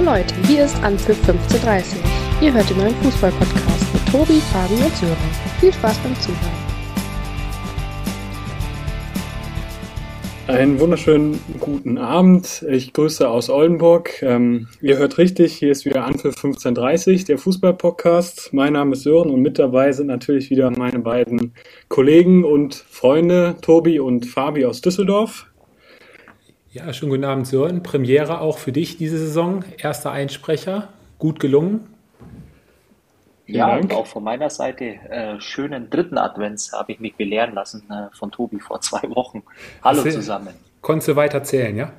Hallo Leute, hier ist Anpfiff 1530. Ihr hört den neuen Fußball-Podcast mit Tobi, Fabi und Sören. Viel Spaß beim Zuhören. Einen wunderschönen guten Abend. Ich grüße aus Oldenburg. Ähm, ihr hört richtig, hier ist wieder Anpfiff 1530, der Fußball-Podcast. Mein Name ist Sören und mit dabei sind natürlich wieder meine beiden Kollegen und Freunde, Tobi und Fabi aus Düsseldorf. Ja, schönen guten Abend, Sören. Premiere auch für dich diese Saison. Erster Einsprecher. Gut gelungen. ja, und auch von meiner Seite äh, schönen dritten Advents habe ich mich belehren lassen äh, von Tobi vor zwei Wochen. Hallo Hast zusammen. Konntest du weiter zählen, ja?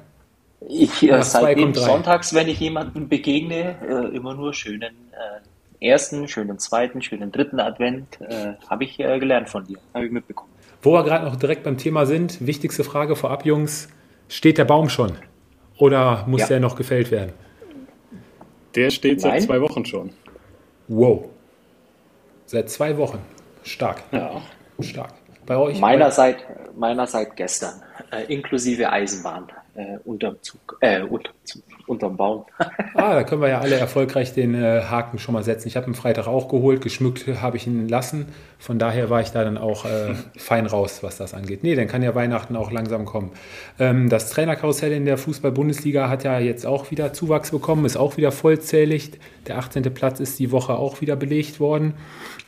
Ich äh, seitdem sonntags, wenn ich jemanden begegne, äh, immer nur schönen äh, ersten, schönen zweiten, schönen dritten Advent äh, habe ich gelernt von dir, habe ich mitbekommen. Wo wir gerade noch direkt beim Thema sind, wichtigste Frage vorab, Jungs. Steht der Baum schon? Oder muss ja. der noch gefällt werden? Der steht Nein. seit zwei Wochen schon. Wow. Seit zwei Wochen. Stark. Ja. Stark. Bei euch? Meinerseits meinerseits gestern. Äh, inklusive Eisenbahn äh, unterm Zug, äh, unterm, Zug, unterm Baum. ah, da können wir ja alle erfolgreich den äh, Haken schon mal setzen. Ich habe ihn Freitag auch geholt, geschmückt habe ich ihn lassen. Von daher war ich da dann auch äh, fein raus, was das angeht. Nee, dann kann ja Weihnachten auch langsam kommen. Ähm, das Trainerkarussell in der Fußball-Bundesliga hat ja jetzt auch wieder Zuwachs bekommen, ist auch wieder vollzählig. Der 18. Platz ist die Woche auch wieder belegt worden.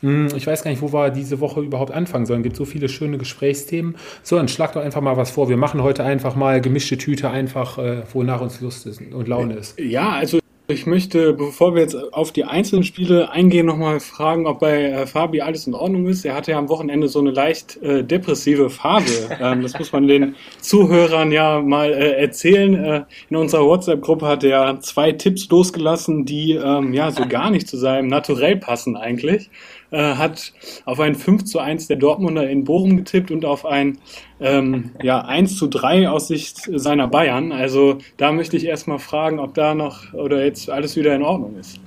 Hm, ich weiß gar nicht, wo wir diese Woche überhaupt anfangen sollen. Es gibt so viele schöne Gesprächsthemen. So, dann schlag doch einfach mal was vor. Wir machen heute einfach mal gemischte Tüte, einfach, äh, wonach uns Lust ist und Laune ist. Ja, also ich möchte, bevor wir jetzt auf die einzelnen Spiele eingehen, nochmal fragen, ob bei äh, Fabi alles in Ordnung ist. Er hatte ja am Wochenende so eine leicht äh, depressive Farbe. Ähm, das muss man den Zuhörern ja mal äh, erzählen. Äh, in unserer WhatsApp-Gruppe hat er zwei Tipps losgelassen, die ähm, ja so gar nicht zu seinem Naturell passen eigentlich äh, hat auf ein 5 zu 1 der Dortmunder in Bochum getippt und auf ein ähm, ja, 1 zu 3 aus Sicht seiner Bayern. Also da möchte ich erstmal fragen, ob da noch oder jetzt alles wieder in Ordnung ist.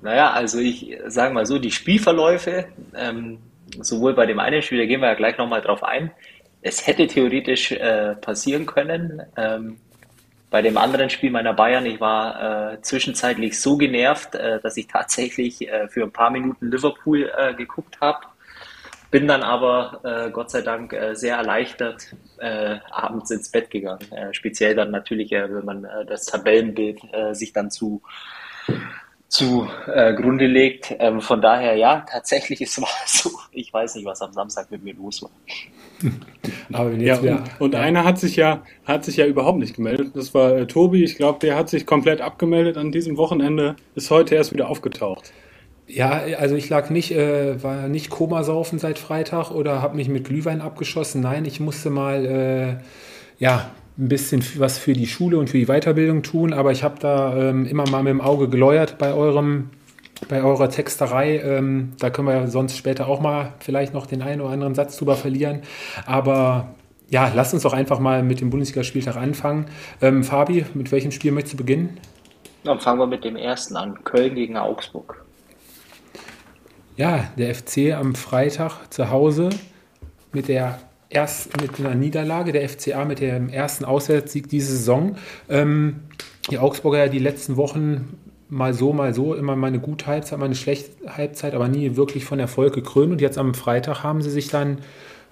Naja, also ich sage mal so, die Spielverläufe, ähm, sowohl bei dem einen Spiel, da gehen wir ja gleich nochmal drauf ein, es hätte theoretisch äh, passieren können. Ähm, bei dem anderen Spiel meiner Bayern, ich war äh, zwischenzeitlich so genervt, äh, dass ich tatsächlich äh, für ein paar Minuten Liverpool äh, geguckt habe. Bin dann aber äh, Gott sei Dank äh, sehr erleichtert abends ins Bett gegangen. speziell dann natürlich, wenn man das Tabellenbild sich dann zu zu äh, Grunde legt. Ähm, von daher, ja, tatsächlich ist es so. Ich weiß nicht, was am Samstag mit mir los war. Aber ja, und, und einer hat sich ja hat sich ja überhaupt nicht gemeldet. Das war äh, Tobi. Ich glaube, der hat sich komplett abgemeldet an diesem Wochenende. Ist heute erst wieder aufgetaucht. Ja, also ich lag nicht, äh, war nicht Komasaufen seit Freitag oder habe mich mit Glühwein abgeschossen. Nein, ich musste mal äh, ja ein bisschen was für die Schule und für die Weiterbildung tun, aber ich habe da ähm, immer mal mit dem Auge geläuert bei eurem bei eurer Texterei. Ähm, da können wir sonst später auch mal vielleicht noch den einen oder anderen Satz drüber verlieren. Aber ja, lasst uns doch einfach mal mit dem Bundesligaspieltag anfangen. Ähm, Fabi, mit welchem Spiel möchtest du beginnen? Dann fangen wir mit dem ersten an. Köln gegen Augsburg. Ja, der FC am Freitag zu Hause mit der erst mit einer Niederlage, der FCA mit dem ersten Auswärtssieg diese Saison. Ähm, die Augsburger ja die letzten Wochen mal so, mal so, immer mal eine gute Halbzeit, mal eine schlechte Halbzeit, aber nie wirklich von Erfolg gekrönt. Und jetzt am Freitag haben sie sich dann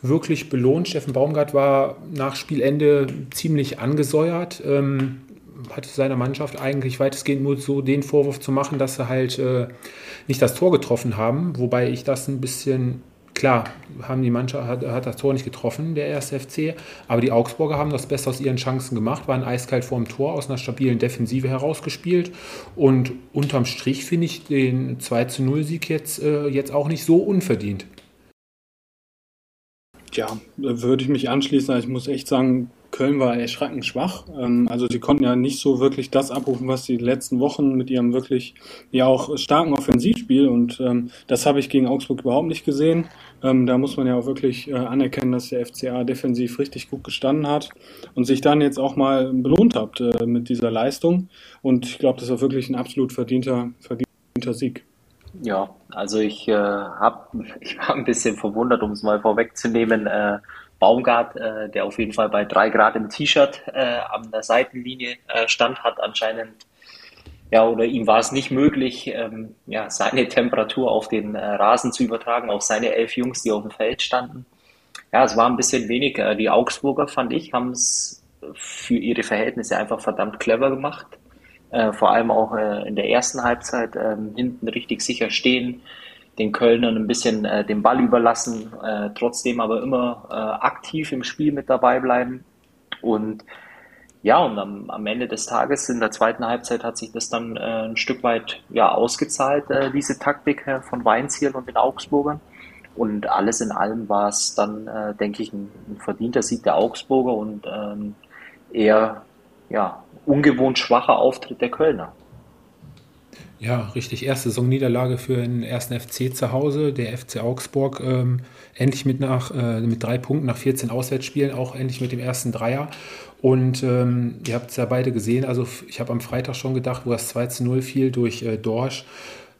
wirklich belohnt. Steffen Baumgart war nach Spielende ziemlich angesäuert. Ähm, hatte seiner Mannschaft eigentlich weitestgehend nur so den Vorwurf zu machen, dass sie halt äh, nicht das Tor getroffen haben, wobei ich das ein bisschen Klar, haben die Mannschaft hat, hat, das Tor nicht getroffen, der erste FC, aber die Augsburger haben das Beste aus ihren Chancen gemacht, waren eiskalt vorm Tor aus einer stabilen Defensive herausgespielt und unterm Strich finde ich den 2 zu 0 Sieg jetzt, äh, jetzt auch nicht so unverdient. Ja, würde ich mich anschließen. Ich muss echt sagen, Köln war erschreckend schwach. Ähm, also sie konnten ja nicht so wirklich das abrufen, was sie die letzten Wochen mit ihrem wirklich ja auch starken Offensivspiel und ähm, das habe ich gegen Augsburg überhaupt nicht gesehen. Ähm, da muss man ja auch wirklich äh, anerkennen, dass der FCA defensiv richtig gut gestanden hat und sich dann jetzt auch mal belohnt hat äh, mit dieser Leistung. Und ich glaube, das war wirklich ein absolut verdienter, verdienter Sieg. Ja, also ich, äh, hab, ich war ein bisschen verwundert, um es mal vorwegzunehmen. Äh, Baumgart, äh, der auf jeden Fall bei drei Grad im T-Shirt äh, an der Seitenlinie äh, stand, hat anscheinend ja, oder ihm war es nicht möglich, ähm, ja, seine Temperatur auf den äh, Rasen zu übertragen, auf seine elf Jungs, die auf dem Feld standen. Ja, es war ein bisschen wenig. Äh, die Augsburger, fand ich, haben es für ihre Verhältnisse einfach verdammt clever gemacht. Äh, vor allem auch in der ersten Halbzeit äh, hinten richtig sicher stehen, den Kölnern ein bisschen äh, den Ball überlassen, äh, trotzdem aber immer äh, aktiv im Spiel mit dabei bleiben. Und ja, und am, am Ende des Tages in der zweiten Halbzeit hat sich das dann äh, ein Stück weit ja, ausgezahlt, äh, diese Taktik äh, von Weinziel und den Augsburgern. Und alles in allem war es dann, denke ich, ein, ein, verdienter Sieg der Augsburger und ähm, eher ja, ungewohnt schwacher Auftritt der Kölner. Ja, richtig. Erste Saisonniederlage für den ersten FC zu Hause. Der FC Augsburg ähm, endlich mit, nach, äh, mit drei Punkten nach 14 Auswärtsspielen, auch endlich mit dem ersten Dreier. Und ähm, ihr habt es ja beide gesehen. Also ich habe am Freitag schon gedacht, wo das 2 zu 0 fiel durch äh, Dorsch.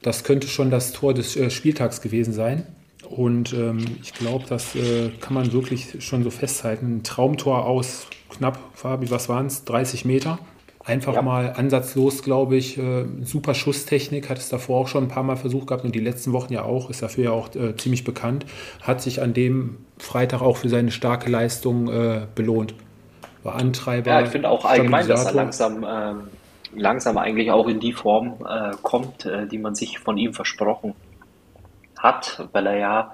Das könnte schon das Tor des äh, Spieltags gewesen sein. Und ähm, ich glaube, das äh, kann man wirklich schon so festhalten. Ein Traumtor aus knapp, Fabi, was waren es? 30 Meter. Einfach ja. mal ansatzlos, glaube ich. Äh, super Schusstechnik, hat es davor auch schon ein paar Mal versucht gehabt und die letzten Wochen ja auch, ist dafür ja auch äh, ziemlich bekannt. Hat sich an dem Freitag auch für seine starke Leistung äh, belohnt. War Antreiber. Ja, ich finde auch allgemein, dass er langsam, ähm, langsam eigentlich auch in die Form äh, kommt, äh, die man sich von ihm versprochen hat, weil er ja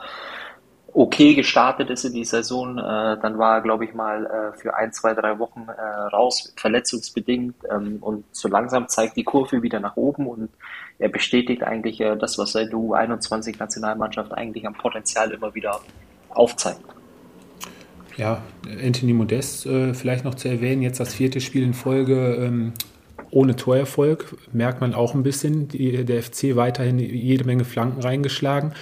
okay gestartet ist in die Saison. Äh, dann war er, glaube ich, mal äh, für ein, zwei, drei Wochen äh, raus, verletzungsbedingt. Ähm, und so langsam zeigt die Kurve wieder nach oben und er bestätigt eigentlich äh, das, was seine U21-Nationalmannschaft eigentlich am Potenzial immer wieder aufzeigt. Ja, Anthony Modest äh, vielleicht noch zu erwähnen, jetzt das vierte Spiel in Folge ähm, ohne Torerfolg merkt man auch ein bisschen, die, der FC weiterhin jede Menge Flanken reingeschlagen.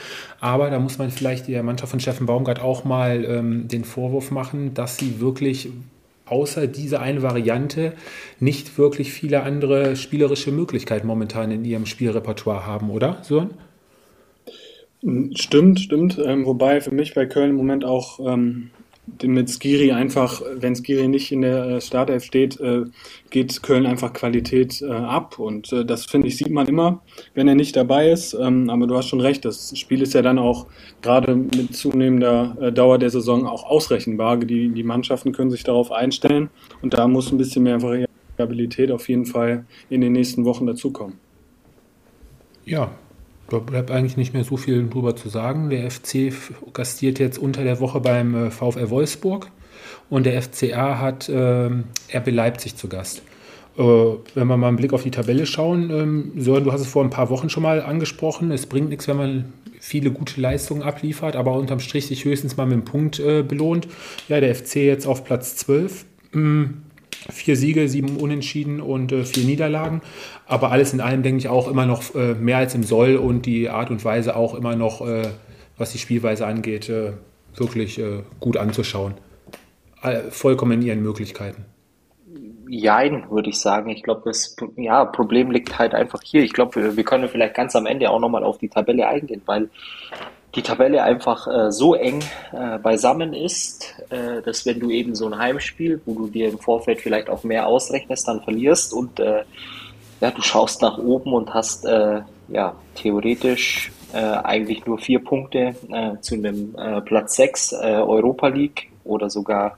Aber da muss man vielleicht der Mannschaft von Steffen Baumgart auch mal ähm, den Vorwurf machen, dass sie wirklich außer diese eine Variante nicht wirklich viele andere spielerische Möglichkeiten momentan in ihrem Spielrepertoire haben, oder, Sören? Stimmt, stimmt. Ähm, wobei für mich bei Köln im Moment auch ähm, mit Skiri einfach, wenn Skiri nicht in der äh, Startelf steht, äh, geht Köln einfach Qualität äh, ab. Und das finde ich, sieht man immer, wenn er nicht dabei ist. Ähm, aber du hast schon recht, das Spiel ist ja dann auch gerade mit zunehmender Dauer der Saison auch ausrechenbar. Die, die Mannschaften können sich darauf einstellen und da muss ein bisschen mehr Variabilität auf jeden Fall in den nächsten Wochen dazukommen. Ja, da bleibt eigentlich nicht mehr so viel drüber zu sagen. Der FC gastiert jetzt unter der Woche beim äh, VfL Wolfsburg und der FCA hat äh, RB Leipzig zu Gast. Äh, wenn wir mal einen Blick auf die Tabelle schauen, ähm, Sören, du hast es vor ein paar Wochen schon mal angesprochen, es bringt nichts, wenn man viele gute Leistungen abliefert, aber unterm Strich sich höchstens mal mit einem Punkt äh, belohnt. Ja, der FC jetzt auf Platz 12. Vier Siege, sieben Unentschieden und äh, vier Niederlagen. Aber alles in allem denke ich auch immer noch äh, mehr als im Soll und die Art und Weise auch immer noch, äh, was die Spielweise angeht, äh, wirklich äh, gut anzuschauen. vollkommen in ihren Möglichkeiten. Jein, würde ich sagen. Ich glaube, das ja, Problem liegt halt einfach hier. Ich glaube, wir, wir können vielleicht ganz am Ende auch nochmal auf die Tabelle eingehen, weil die Tabelle einfach äh, so eng äh, beisammen ist, äh, dass wenn du eben so ein Heimspiel, wo du dir im Vorfeld vielleicht auch mehr ausrechnest, dann verlierst und äh, ja, du schaust nach oben und hast äh, ja theoretisch äh, eigentlich nur vier Punkte zu einem Platz 6 Europa League oder sogar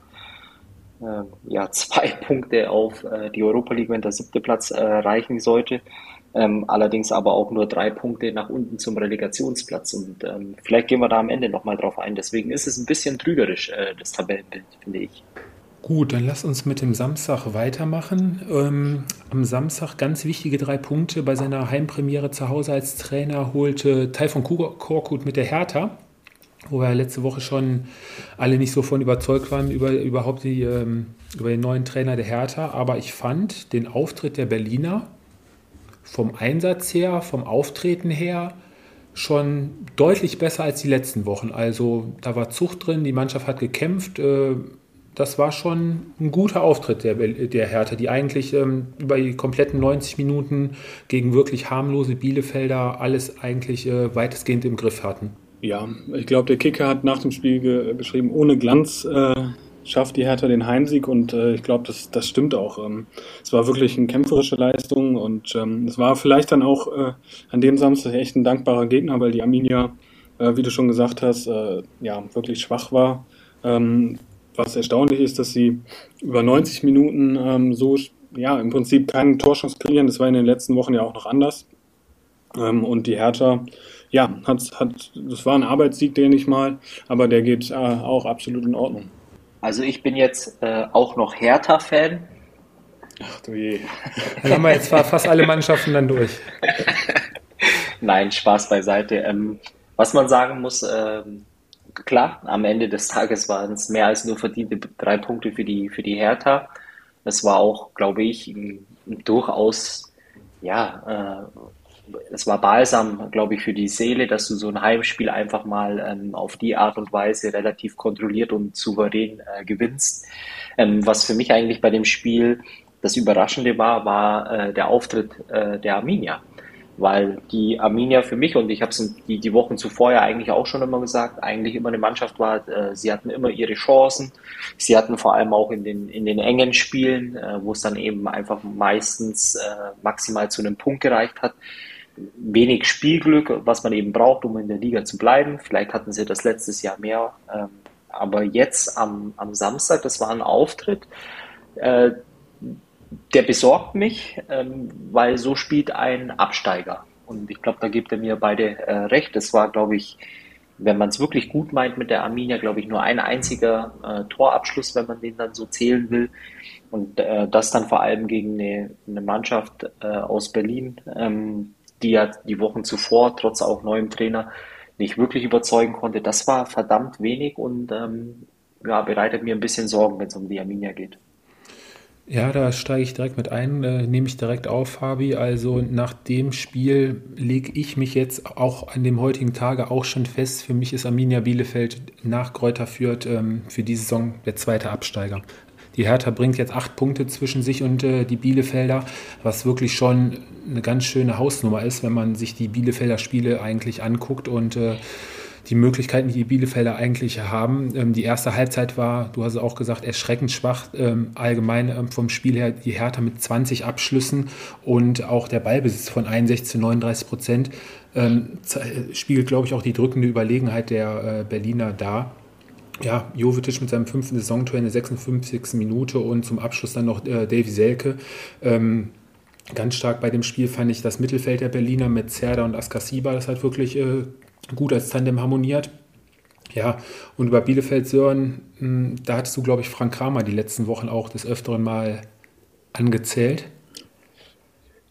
ja, zwei Punkte auf die Europa League, wenn der siebte Platz reichen sollte ähm, allerdings aber auch nur drei Punkte nach unten zum Relegationsplatz. Und ähm, vielleicht gehen wir da am Ende nochmal drauf ein. Deswegen ist es ein bisschen trügerisch, äh, das Tabellenbild, finde ich. Gut, dann lass uns mit dem Samstag weitermachen. Ähm, am Samstag ganz wichtige drei Punkte. Bei seiner Heimpremiere zu Hause als Trainer holte Taifun Korkut mit der Hertha, wo wir letzte Woche schon alle nicht so von überzeugt waren über überhaupt die, ähm, über den neuen Trainer der Hertha. Aber ich fand den Auftritt der Berliner vom Einsatz her, vom Auftreten her schon deutlich besser als die letzten Wochen. Also da war Zucht drin, die Mannschaft hat gekämpft. Äh, das war schon ein guter Auftritt der, der Hertha, die eigentlich ähm, über die kompletten 90 Minuten gegen wirklich harmlose Bielefelder alles eigentlich äh, weitestgehend im Griff hatten. Ja, ich glaube, der Kicker hat nach dem Spiel geschrieben, ohne Glanz äh, schafft die Hertha den Heimsieg und äh, ich glaube, das, das stimmt auch. Ähm, es war wirklich eine kämpferische Leistung und ähm, es war vielleicht dann auch äh, an dem Samstag echt ein dankbarer Gegner, weil die Arminia, äh, wie du schon gesagt hast, äh, ja, wirklich schwach war. Ähm, was erstaunlich ist, dass sie über 90 Minuten ähm, so, ja, im Prinzip keinen Torschance kreieren. Das war in den letzten Wochen ja auch noch anders. Ähm, und die Hertha, ja, hat, hat, das war ein Arbeitssieg, den ich mal, aber der geht äh, auch absolut in Ordnung. Also ich bin jetzt äh, auch noch Hertha-Fan. Ach du je. Dann haben wir jetzt fast alle Mannschaften dann durch. Nein, Spaß beiseite. Ähm, was man sagen muss, ähm, klar, am Ende des Tages waren es mehr als nur verdiente drei Punkte für die, für die Hertha. Es war auch, glaube ich, durchaus, ja, äh, es war balsam, glaube ich, für die Seele, dass du so ein Heimspiel einfach mal ähm, auf die Art und Weise relativ kontrolliert und souverän äh, gewinnst. Ähm, was für mich eigentlich bei dem Spiel das Überraschende war, war äh, der Auftritt äh, der Arminia weil die Arminia für mich, und ich habe es die, die Wochen zuvor ja eigentlich auch schon immer gesagt, eigentlich immer eine Mannschaft war, äh, sie hatten immer ihre Chancen. Sie hatten vor allem auch in den, in den engen Spielen, äh, wo es dann eben einfach meistens äh, maximal zu einem Punkt gereicht hat, wenig Spielglück, was man eben braucht, um in der Liga zu bleiben. Vielleicht hatten sie das letztes Jahr mehr. Ähm, aber jetzt am, am Samstag, das war ein Auftritt, äh, der besorgt mich, ähm, weil so spielt ein Absteiger. Und ich glaube, da gibt er mir beide äh, recht. Es war, glaube ich, wenn man es wirklich gut meint mit der Arminia, glaube ich, nur ein einziger äh, Torabschluss, wenn man den dann so zählen will. Und äh, das dann vor allem gegen eine, eine Mannschaft äh, aus Berlin, ähm, die ja die Wochen zuvor, trotz auch neuem Trainer, nicht wirklich überzeugen konnte. Das war verdammt wenig und ähm, ja, bereitet mir ein bisschen Sorgen, wenn es um die Arminia geht. Ja, da steige ich direkt mit ein, äh, nehme ich direkt auf, Fabi. Also nach dem Spiel lege ich mich jetzt auch an dem heutigen Tage auch schon fest. Für mich ist Arminia Bielefeld nach Kräuter Fürth ähm, für die Saison der zweite Absteiger. Die Hertha bringt jetzt acht Punkte zwischen sich und äh, die Bielefelder, was wirklich schon eine ganz schöne Hausnummer ist, wenn man sich die Bielefelder Spiele eigentlich anguckt und äh, die Möglichkeiten, die die Bielefelder eigentlich haben. Ähm, die erste Halbzeit war, du hast auch gesagt, erschreckend schwach. Ähm, allgemein ähm, vom Spiel her die Hertha mit 20 Abschlüssen und auch der Ballbesitz von 61 zu 39 Prozent ähm, spiegelt, glaube ich, auch die drückende Überlegenheit der äh, Berliner dar. Ja, Jovetic mit seinem fünften Saisontor in der 56. Minute und zum Abschluss dann noch äh, Davy Selke. Ähm, ganz stark bei dem Spiel fand ich das Mittelfeld der Berliner mit Zerda und Askasiba, das hat wirklich äh, gut als Tandem harmoniert. Ja, und über Bielefeld Sören, hm, da hattest du, glaube ich, Frank Kramer die letzten Wochen auch des Öfteren mal angezählt.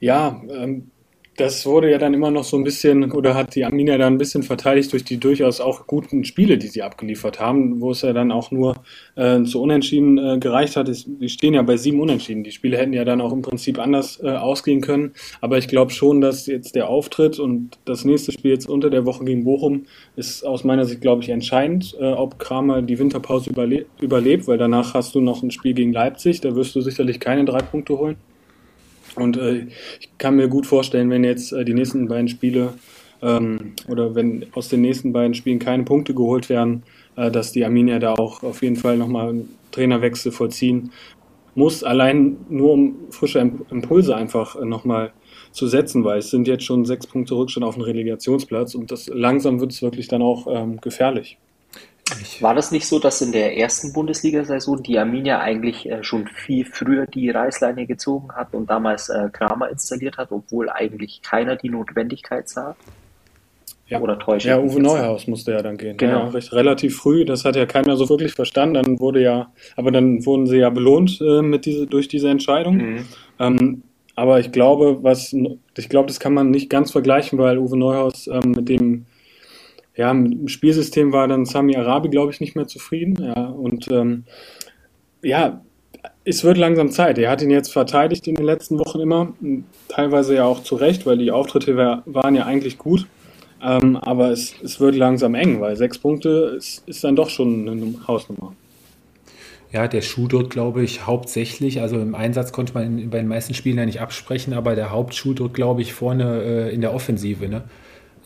Ja, ähm, das wurde ja dann immer noch so ein bisschen, oder hat die Arminia dann ein bisschen verteidigt durch die durchaus auch guten Spiele, die sie abgeliefert haben, wo es ja dann auch nur äh, zu Unentschieden äh, gereicht hat. Die stehen ja bei sieben Unentschieden. Die Spiele hätten ja dann auch im Prinzip anders äh, ausgehen können. Aber ich glaube schon, dass jetzt der Auftritt und das nächste Spiel jetzt unter der Woche gegen Bochum ist aus meiner Sicht, glaube ich, entscheidend, äh, ob Kramer die Winterpause überle überlebt, weil danach hast du noch ein Spiel gegen Leipzig. Da wirst du sicherlich keine drei Punkte holen. Und äh, ich kann mir gut vorstellen, wenn jetzt äh, die nächsten beiden Spiele ähm, oder wenn aus den nächsten beiden Spielen keine Punkte geholt werden, äh, dass die Arminia da auch auf jeden Fall nochmal einen Trainerwechsel vollziehen muss, allein nur um frische Impulse einfach äh, nochmal zu setzen, weil es sind jetzt schon sechs Punkte Rückstand auf dem Relegationsplatz und das langsam wird es wirklich dann auch ähm, gefährlich. War das nicht so, dass in der ersten Bundesliga-Saison die Arminia eigentlich äh, schon viel früher die Reißleine gezogen hat und damals äh, Kramer installiert hat, obwohl eigentlich keiner die Notwendigkeit sah? Ja, Oder täusche ja Uwe Neuhaus musste ja dann gehen. Genau. Ja, recht, relativ früh, das hat ja keiner so wirklich verstanden. Dann wurde ja, aber dann wurden sie ja belohnt äh, mit diese, durch diese Entscheidung. Mhm. Ähm, aber ich glaube, was ich glaube, das kann man nicht ganz vergleichen, weil Uwe Neuhaus ähm, mit dem ja, mit dem Spielsystem war dann Sami Arabi, glaube ich, nicht mehr zufrieden. Ja, und ähm, ja, es wird langsam Zeit. Er hat ihn jetzt verteidigt in den letzten Wochen immer, teilweise ja auch zu Recht, weil die Auftritte wär, waren ja eigentlich gut. Ähm, aber es, es wird langsam eng, weil sechs Punkte ist, ist dann doch schon eine Hausnummer. Ja, der Schuh drückt, glaube ich, hauptsächlich, also im Einsatz konnte man bei den meisten Spielen ja nicht absprechen, aber der Hauptschuh drückt, glaube ich, vorne äh, in der Offensive. Ne?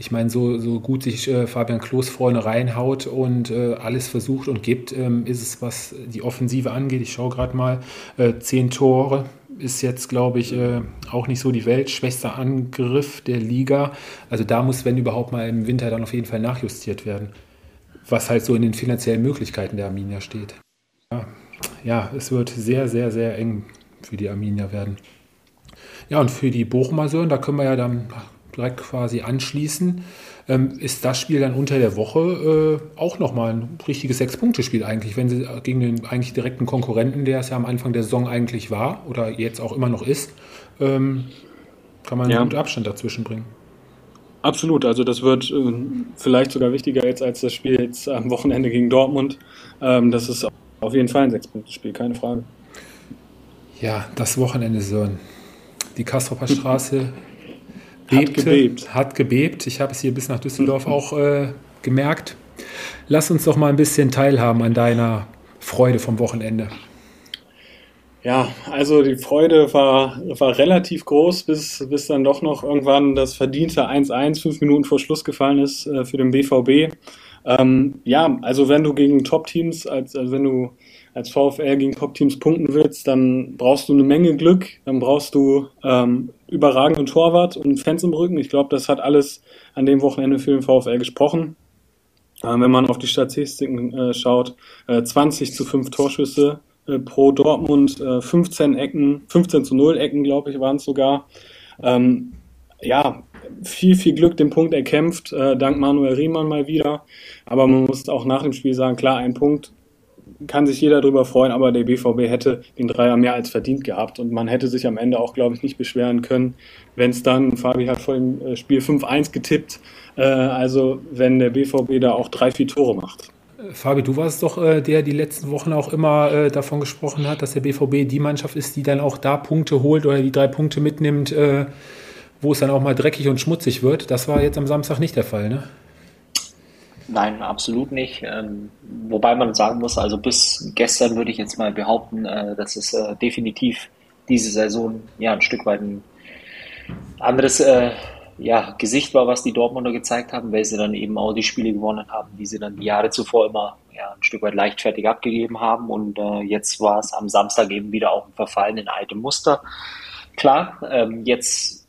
Ich meine, so, so gut sich äh, Fabian Klos vorne reinhaut und äh, alles versucht und gibt, ähm, ist es, was die Offensive angeht. Ich schaue gerade mal, äh, zehn Tore ist jetzt, glaube ich, äh, auch nicht so die weltschwächste Angriff der Liga. Also da muss, wenn überhaupt mal im Winter dann auf jeden Fall nachjustiert werden, was halt so in den finanziellen Möglichkeiten der Arminia steht. Ja, ja es wird sehr, sehr, sehr eng für die Arminia werden. Ja, und für die Bochumer Sören, da können wir ja dann direkt quasi anschließen, ähm, ist das Spiel dann unter der Woche äh, auch nochmal ein richtiges Sechs-Punkte-Spiel eigentlich, wenn sie gegen den eigentlich direkten Konkurrenten, der es ja am Anfang der Saison eigentlich war oder jetzt auch immer noch ist, ähm, kann man ja. gut Abstand dazwischen bringen. Absolut, also das wird äh, vielleicht sogar wichtiger jetzt als das Spiel jetzt am Wochenende gegen Dortmund. Ähm, das ist auf jeden Fall ein Sechs-Punkte-Spiel, keine Frage. Ja, das Wochenende, Sören. Die Kastropper Straße bebte, hat gebebt. Hat gebebt. Ich habe es hier bis nach Düsseldorf mhm. auch äh, gemerkt. Lass uns doch mal ein bisschen teilhaben an deiner Freude vom Wochenende. Ja, also die Freude war, war relativ groß, bis, bis dann doch noch irgendwann das verdiente 1-1 fünf Minuten vor Schluss gefallen ist äh, für den BVB. Ähm, ja, also wenn du gegen Top-Teams, als, also wenn du als VfL gegen Top-Teams punkten willst, dann brauchst du eine Menge Glück, dann brauchst du ähm, überragenden Torwart und Fans im Rücken. Ich glaube, das hat alles an dem Wochenende für den VfL gesprochen. Ähm, wenn man auf die Statistiken äh, schaut, äh, 20 zu 5 Torschüsse äh, pro Dortmund, 15 äh, Ecken, 15 zu 0 Ecken, glaube ich, waren es sogar. Ähm, ja, viel, viel Glück den Punkt erkämpft, äh, dank Manuel Riemann mal wieder. Aber man muss auch nach dem Spiel sagen, klar, ein Punkt kann sich jeder darüber freuen, aber der BVB hätte den Dreier mehr als verdient gehabt und man hätte sich am Ende auch, glaube ich, nicht beschweren können, wenn es dann, Fabi hat vor dem äh, Spiel 5-1 getippt, äh, also wenn der BVB da auch drei, vier Tore macht. Fabi, du warst doch äh, der, die letzten Wochen auch immer äh, davon gesprochen hat, dass der BVB die Mannschaft ist, die dann auch da Punkte holt oder die drei Punkte mitnimmt, äh, wo es dann auch mal dreckig und schmutzig wird. Das war jetzt am Samstag nicht der Fall, ne? Nein, absolut nicht. Ähm, wobei man sagen muss, also bis gestern würde ich jetzt mal behaupten, äh, dass es äh, definitiv diese Saison ja ein Stück weit ein anderes äh, ja, Gesicht war, was die Dortmunder gezeigt haben, weil sie dann eben auch die Spiele gewonnen haben, die sie dann die Jahre zuvor immer ja, ein Stück weit leichtfertig abgegeben haben. Und äh, jetzt war es am Samstag eben wieder auch ein Verfallen in alte Muster. Klar, ähm, jetzt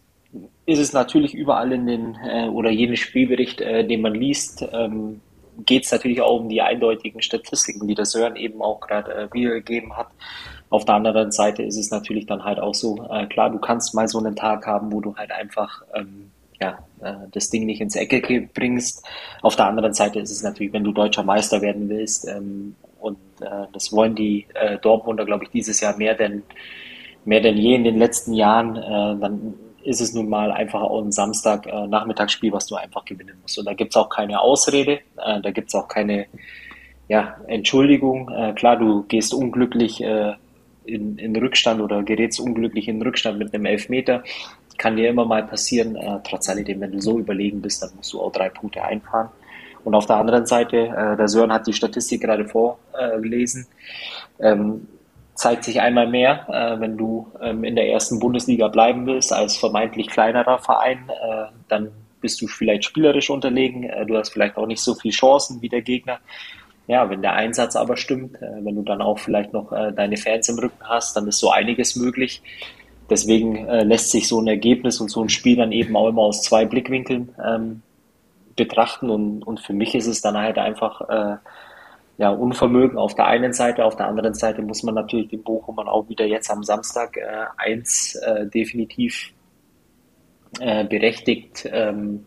ist es natürlich überall in den äh, oder jeden Spielbericht, äh, den man liest, ähm, geht es natürlich auch um die eindeutigen Statistiken, die der Sören eben auch gerade äh, wiedergegeben hat. Auf der anderen Seite ist es natürlich dann halt auch so, äh, klar, du kannst mal so einen Tag haben, wo du halt einfach ähm, ja, äh, das Ding nicht ins Ecke bringst. Auf der anderen Seite ist es natürlich, wenn du deutscher Meister werden willst, ähm, und äh, das wollen die äh, Dortmunder, glaube ich, dieses Jahr mehr denn, mehr denn je in den letzten Jahren, äh, dann ist es nun mal einfach auch ein Samstag-Nachmittagsspiel, äh, was du einfach gewinnen musst. Und da gibt es auch keine Ausrede, äh, da gibt es auch keine ja, Entschuldigung. Äh, klar, du gehst unglücklich in, in Rückstand oder gerätst unglücklich in Rückstand mit einem Elfmeter. Kann dir immer mal passieren. Trotz alledem, wenn du so überlegen bist, dann musst du auch drei Punkte einfahren. Und auf der anderen Seite, der Sören hat die Statistik gerade vorgelesen. Ähm, zeigt sich einmal mehr, äh, wenn du ähm, in der ersten Bundesliga bleiben willst als vermeintlich kleinerer Verein, äh, dann bist du vielleicht spielerisch unterlegen, äh, du hast vielleicht auch nicht so viele Chancen wie der Gegner. Ja, wenn der Einsatz aber stimmt, äh, wenn du dann auch vielleicht noch äh, deine Fans im Rücken hast, dann ist so einiges möglich. Deswegen äh, lässt sich so ein Ergebnis und so ein Spiel dann eben auch immer aus zwei Blickwinkeln ähm, betrachten und, und für mich ist es dann halt einfach ja, Unvermögen auf der einen Seite, auf der anderen Seite muss man natürlich den Bochumern auch wieder jetzt am Samstag äh, eins äh, definitiv äh, berechtigt ähm,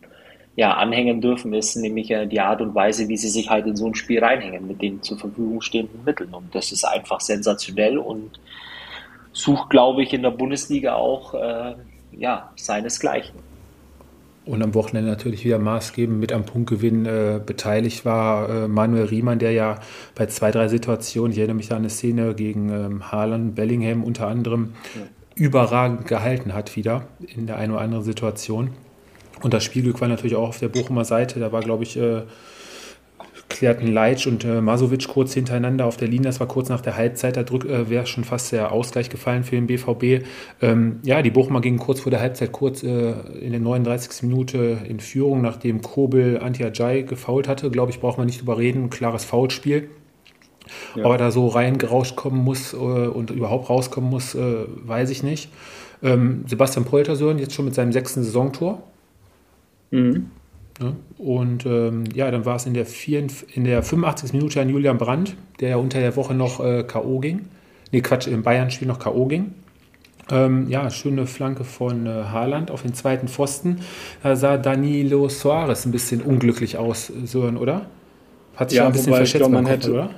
ja, anhängen dürfen, ist nämlich äh, die Art und Weise, wie sie sich halt in so ein Spiel reinhängen mit den zur Verfügung stehenden Mitteln. Und das ist einfach sensationell und sucht, glaube ich, in der Bundesliga auch äh, ja, seinesgleichen. Und am Wochenende natürlich wieder maßgebend mit am Punktgewinn äh, beteiligt war äh, Manuel Riemann, der ja bei zwei, drei Situationen, ich erinnere mich an eine Szene gegen ähm, Haaland, Bellingham unter anderem, ja. überragend gehalten hat wieder in der einen oder anderen Situation. Und das Spielglück war natürlich auch auf der Bochumer Seite. Da war, glaube ich, äh, klärten Leitsch und äh, Masovic kurz hintereinander auf der Linie. Das war kurz nach der Halbzeit. Da äh, wäre schon fast der Ausgleich gefallen für den BVB. Ähm, ja, die Bochumer gingen kurz vor der Halbzeit kurz äh, in der 39. Minute in Führung, nachdem Kobel Anti-Ajay gefault hatte. Glaube ich, braucht man nicht überreden. Ein klares Foulspiel. Ja. Ob er da so reingerauscht kommen muss äh, und überhaupt rauskommen muss, äh, weiß ich nicht. Ähm, Sebastian Poltersöhn jetzt schon mit seinem sechsten Saisontor. Mhm. Ja, und ähm, ja, dann war es in der, vier, in der 85. Minute an Julian Brandt, der ja unter der Woche noch äh, K.O. ging. Nee, Quatsch, im Bayern-Spiel noch K.O. ging. Ähm, ja, schöne Flanke von äh, Haaland auf den zweiten Pfosten. Da sah Danilo Soares ein bisschen unglücklich aus, Sören, oder? Hat sich ja, ein bisschen verschätzt, glaub, man hätte, oder?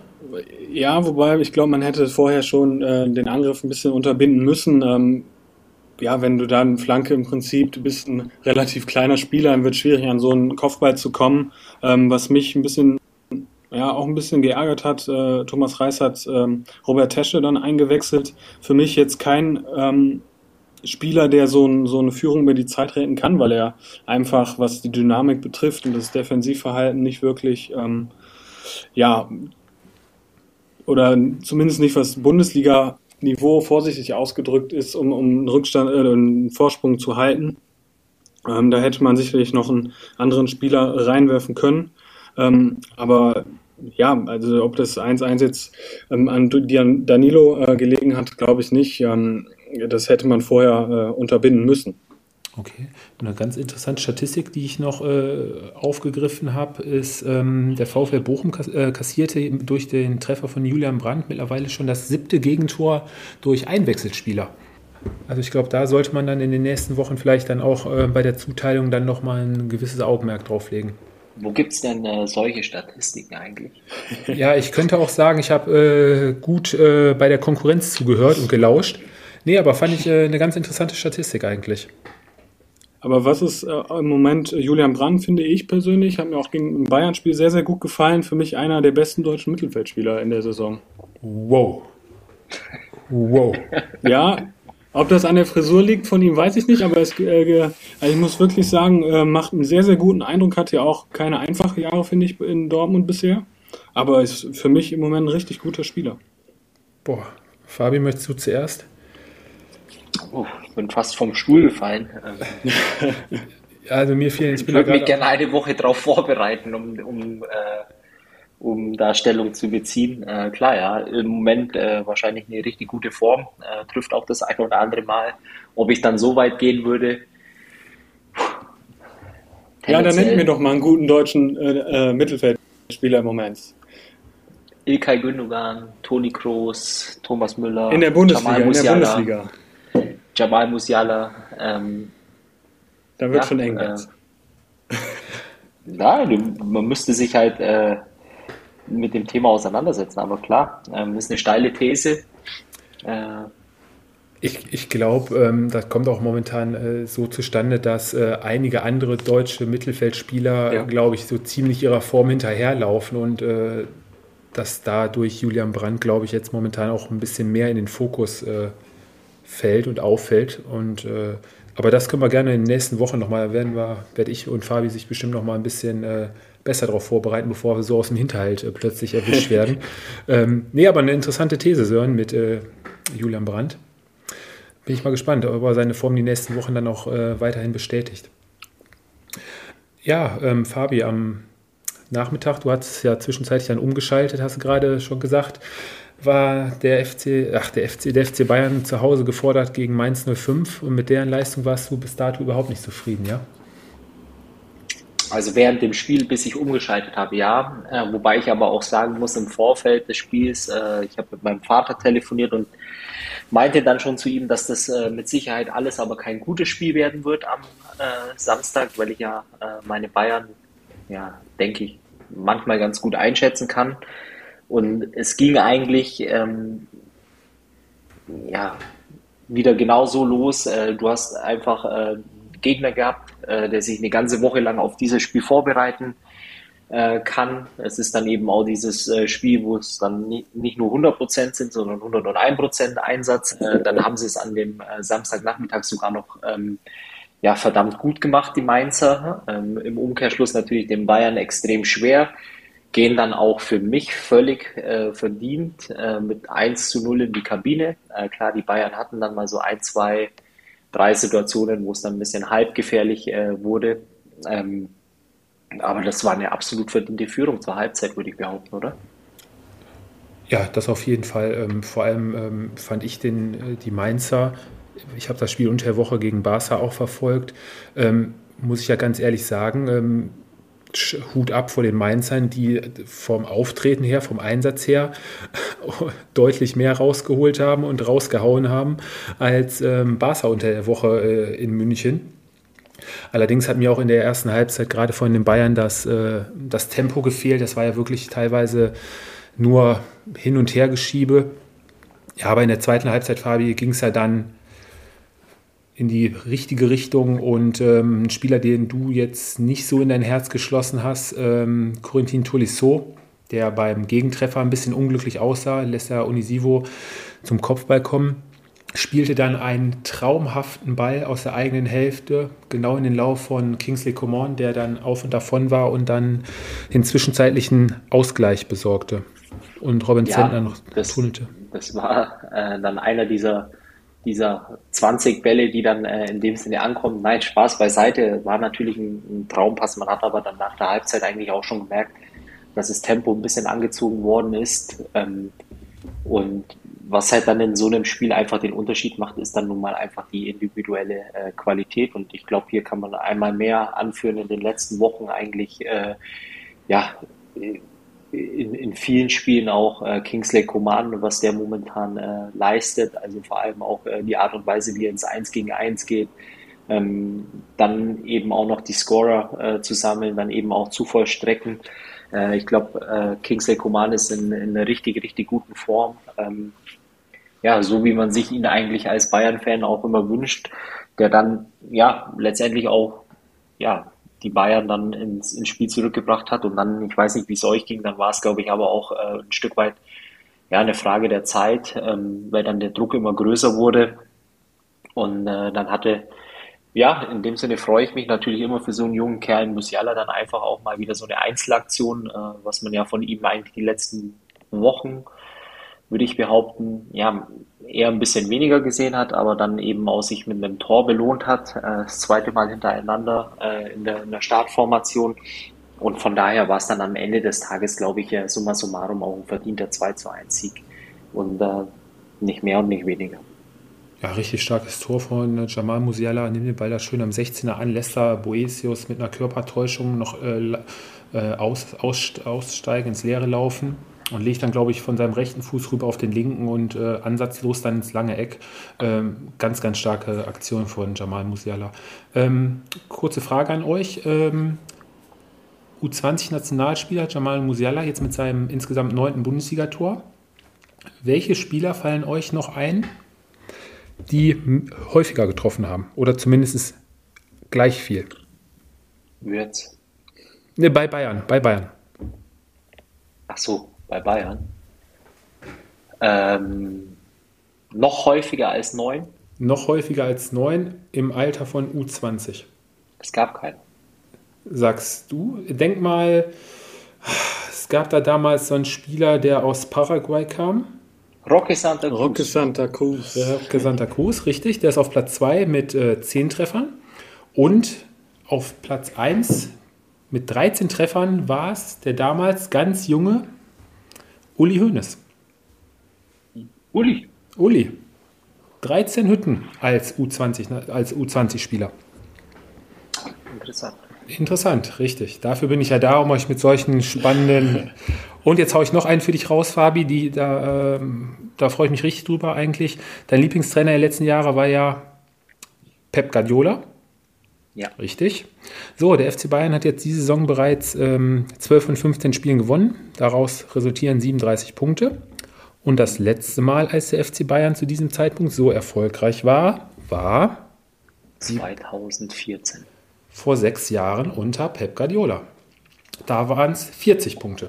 Ja, wobei ich glaube, man hätte vorher schon äh, den Angriff ein bisschen unterbinden müssen. Ähm, ja, wenn du dann Flanke im Prinzip, du bist ein relativ kleiner Spieler, dann wird es schwierig, an so einen Kopfball zu kommen. Ähm, was mich ein bisschen, ja, auch ein bisschen geärgert hat, äh, Thomas Reis hat ähm, Robert Tesche dann eingewechselt. Für mich jetzt kein ähm, Spieler, der so, ein, so eine Führung über die Zeit retten kann, weil er einfach, was die Dynamik betrifft und das Defensivverhalten nicht wirklich, ähm, ja, oder zumindest nicht was Bundesliga Niveau vorsichtig ausgedrückt ist, um, um einen Rückstand, äh, einen Vorsprung zu halten. Ähm, da hätte man sicherlich noch einen anderen Spieler reinwerfen können. Ähm, aber ja, also ob das 1-1 jetzt ähm, an Danilo äh, gelegen hat, glaube ich nicht. Ähm, das hätte man vorher äh, unterbinden müssen. Okay. Eine ganz interessante Statistik, die ich noch äh, aufgegriffen habe, ist, ähm, der VfL Bochum kass äh, kassierte durch den Treffer von Julian Brandt mittlerweile schon das siebte Gegentor durch Einwechselspieler. Also ich glaube, da sollte man dann in den nächsten Wochen vielleicht dann auch äh, bei der Zuteilung dann nochmal ein gewisses Augenmerk drauflegen. Wo gibt es denn äh, solche Statistiken eigentlich? Ja, ich könnte auch sagen, ich habe äh, gut äh, bei der Konkurrenz zugehört und gelauscht. Nee, aber fand ich äh, eine ganz interessante Statistik eigentlich. Aber was ist äh, im Moment Julian Brandt, finde ich persönlich, hat mir auch gegen ein Bayern-Spiel sehr, sehr gut gefallen. Für mich einer der besten deutschen Mittelfeldspieler in der Saison. Wow. Wow. ja, ob das an der Frisur liegt von ihm, weiß ich nicht, aber es, äh, also ich muss wirklich sagen, äh, macht einen sehr, sehr guten Eindruck. Hat ja auch keine einfachen Jahre, finde ich, in Dortmund bisher. Aber ist für mich im Moment ein richtig guter Spieler. Boah, Fabi, möchtest du zuerst? Oh, ich bin fast vom Stuhl gefallen. also mir fehlen. Ich, ich würde mich gerne eine Woche darauf vorbereiten, um, um, äh, um da Stellung zu beziehen. Äh, klar, ja, im Moment äh, wahrscheinlich eine richtig gute Form, äh, trifft auch das eine oder andere Mal. Ob ich dann so weit gehen würde. Ja, dann nennt mir doch mal einen guten deutschen äh, äh, Mittelfeldspieler im Moment. Ilkay Gündogan, Toni Kroos, Thomas Müller. In der Bundesliga, in der Bundesliga. Jamal Musiala. Ähm, da wird ja, schon eng. Äh, ja, man müsste sich halt äh, mit dem Thema auseinandersetzen, aber klar, ähm, ist eine steile These. Äh, ich, ich glaube, ähm, das kommt auch momentan äh, so zustande, dass äh, einige andere deutsche Mittelfeldspieler, ja. glaube ich, so ziemlich ihrer Form hinterherlaufen und äh, dass dadurch Julian Brandt, glaube ich, jetzt momentan auch ein bisschen mehr in den Fokus äh, fällt und auffällt. Und, äh, aber das können wir gerne in den nächsten Wochen nochmal, werden wir, werde ich und Fabi sich bestimmt nochmal ein bisschen äh, besser darauf vorbereiten, bevor wir so aus dem Hinterhalt äh, plötzlich erwischt werden. ähm, nee, aber eine interessante These, Sören, mit äh, Julian Brandt. Bin ich mal gespannt, ob er seine Form die nächsten Wochen dann auch äh, weiterhin bestätigt. Ja, ähm, Fabi, am Nachmittag, du hast ja zwischenzeitlich dann umgeschaltet, hast du gerade schon gesagt war der FC, ach, der FC, der FC Bayern zu Hause gefordert gegen Mainz 05 und mit deren Leistung warst du bis dato überhaupt nicht zufrieden, ja? Also während dem Spiel, bis ich umgeschaltet habe, ja. Äh, wobei ich aber auch sagen muss, im Vorfeld des Spiels, äh, ich habe mit meinem Vater telefoniert und meinte dann schon zu ihm, dass das äh, mit Sicherheit alles aber kein gutes Spiel werden wird am äh, Samstag, weil ich ja äh, meine Bayern, ja, denke ich, manchmal ganz gut einschätzen kann. Und es ging eigentlich ähm, ja, wieder genau so los. Äh, du hast einfach äh, Gegner gehabt, äh, der sich eine ganze Woche lang auf dieses Spiel vorbereiten äh, kann. Es ist dann eben auch dieses äh, Spiel, wo es dann nicht nur 100% sind, sondern 101% Einsatz. Äh, dann haben sie es an dem Samstagnachmittag sogar noch ähm, ja, verdammt gut gemacht, die Mainzer. Ähm, Im Umkehrschluss natürlich den Bayern extrem schwer gehen dann auch für mich völlig äh, verdient äh, mit 1 zu 0 in die Kabine. Äh, klar, die Bayern hatten dann mal so ein, zwei, drei Situationen, wo es dann ein bisschen halbgefährlich äh, wurde. Ähm, aber das war eine absolut verdiente Führung zur Halbzeit, würde ich behaupten, oder? Ja, das auf jeden Fall. Ähm, vor allem ähm, fand ich den, äh, die Mainzer, ich habe das Spiel unter der Woche gegen Barca auch verfolgt, ähm, muss ich ja ganz ehrlich sagen, ähm, Hut ab vor den Mainzern, die vom Auftreten her, vom Einsatz her deutlich mehr rausgeholt haben und rausgehauen haben als ähm, Barca unter der Woche äh, in München. Allerdings hat mir auch in der ersten Halbzeit gerade von den Bayern das, äh, das Tempo gefehlt. Das war ja wirklich teilweise nur hin und her geschiebe. Ja, aber in der zweiten Halbzeit, Fabi, ging es ja dann in die richtige Richtung und ähm, ein Spieler, den du jetzt nicht so in dein Herz geschlossen hast, ähm, Corentin Tolisso, der beim Gegentreffer ein bisschen unglücklich aussah, lässt er Unisivo zum Kopfball kommen, spielte dann einen traumhaften Ball aus der eigenen Hälfte, genau in den Lauf von Kingsley Coman, der dann auf und davon war und dann den zwischenzeitlichen Ausgleich besorgte. Und Robin ja, Zentner noch das, tunnelte. Das war äh, dann einer dieser dieser 20 Bälle, die dann äh, in dem Sinne ankommen. Nein, Spaß beiseite, war natürlich ein, ein, Traumpass. Man hat aber dann nach der Halbzeit eigentlich auch schon gemerkt, dass das Tempo ein bisschen angezogen worden ist. Ähm, und was halt dann in so einem Spiel einfach den Unterschied macht, ist dann nun mal einfach die individuelle äh, Qualität. Und ich glaube, hier kann man einmal mehr anführen in den letzten Wochen eigentlich, äh, ja, in, in vielen Spielen auch äh, Kingsley Coman, was der momentan äh, leistet, also vor allem auch äh, die Art und Weise, wie er ins 1 gegen 1 geht, ähm, dann eben auch noch die Scorer äh, zu sammeln, dann eben auch zu vollstrecken. Äh, ich glaube, äh, Kingsley Coman ist in, in einer richtig, richtig guten Form. Ähm, ja, so wie man sich ihn eigentlich als Bayern-Fan auch immer wünscht, der dann ja letztendlich auch ja die Bayern dann ins, ins Spiel zurückgebracht hat. Und dann, ich weiß nicht, wie es euch ging, dann war es, glaube ich, aber auch äh, ein Stück weit ja, eine Frage der Zeit, ähm, weil dann der Druck immer größer wurde. Und äh, dann hatte, ja, in dem Sinne freue ich mich natürlich immer für so einen jungen Kerl Musiala dann einfach auch mal wieder so eine Einzelaktion, äh, was man ja von ihm eigentlich die letzten Wochen würde ich behaupten, ja, eher ein bisschen weniger gesehen hat, aber dann eben auch sich mit einem Tor belohnt hat, äh, das zweite Mal hintereinander äh, in, der, in der Startformation. Und von daher war es dann am Ende des Tages, glaube ich, summa summarum auch ein verdienter 2 zu 1 Sieg. Und äh, nicht mehr und nicht weniger. Ja, richtig starkes Tor von Jamal Musiala. Nimmt den Ball da schön am 16er an, lässt da Boesius mit einer Körpertäuschung noch äh, aus, aus, aussteigen, ins Leere laufen und legt dann, glaube ich, von seinem rechten Fuß rüber auf den linken und äh, ansatzlos dann ins lange Eck. Ähm, ganz, ganz starke Aktion von Jamal Musiala. Ähm, kurze Frage an euch. Ähm, U20-Nationalspieler Jamal Musiala jetzt mit seinem insgesamt neunten Bundesligator. Welche Spieler fallen euch noch ein, die häufiger getroffen haben? Oder zumindest gleich viel? Jetzt. Ne, bei Bayern, bei Bayern. Ach so, bei Bayern. Ähm, noch häufiger als neun? Noch häufiger als neun im Alter von U20. Es gab keinen. Sagst du? Denk mal, es gab da damals so einen Spieler, der aus Paraguay kam. Roque Santa Cruz. Roque Santa Cruz. Roque Santa Cruz, richtig. Der ist auf Platz 2 mit äh, 10 Treffern. Und auf Platz 1 mit 13 Treffern war es der damals ganz junge Uli Hoeneß. Uli? Uli. 13 Hütten als U20, als U20-Spieler. Interessant. Interessant, richtig. Dafür bin ich ja da, um euch mit solchen spannenden. Und jetzt haue ich noch einen für dich raus, Fabi. Die, da, ähm, da freue ich mich richtig drüber eigentlich. Dein Lieblingstrainer der letzten Jahre war ja Pep Guardiola. Ja. Richtig. So, der FC Bayern hat jetzt diese Saison bereits ähm, 12 von 15 Spielen gewonnen. Daraus resultieren 37 Punkte. Und das letzte Mal, als der FC Bayern zu diesem Zeitpunkt so erfolgreich war, war 2014. Vor sechs Jahren unter Pep Guardiola. Da waren es 40 Punkte.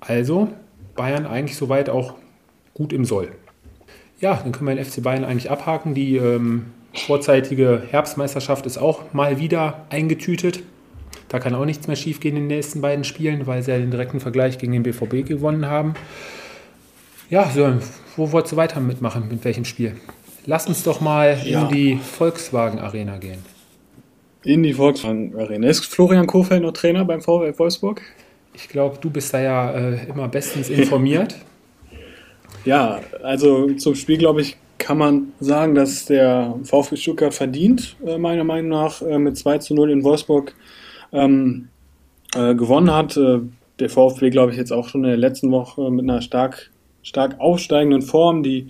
Also Bayern eigentlich soweit auch gut im Soll. Ja, dann können wir den FC Bayern eigentlich abhaken. Die ähm, vorzeitige Herbstmeisterschaft ist auch mal wieder eingetütet. Da kann auch nichts mehr schiefgehen in den nächsten beiden Spielen, weil sie ja den direkten Vergleich gegen den BVB gewonnen haben. Ja, so, wo wolltest du weiter mitmachen? Mit welchem Spiel? Lass uns doch mal ja. in die Volkswagen Arena gehen. In die Volkswagen Arena. Ist Florian Kohfeldt noch Trainer beim VfL Wolfsburg? Ich glaube, du bist da ja äh, immer bestens informiert. ja, also zum Spiel, glaube ich, kann man sagen, dass der VfB Stuttgart verdient, äh, meiner Meinung nach, äh, mit 2 zu 0 in Wolfsburg ähm, äh, gewonnen hat. Äh, der VfB, glaube ich, jetzt auch schon in der letzten Woche mit einer stark, stark aufsteigenden Form. Die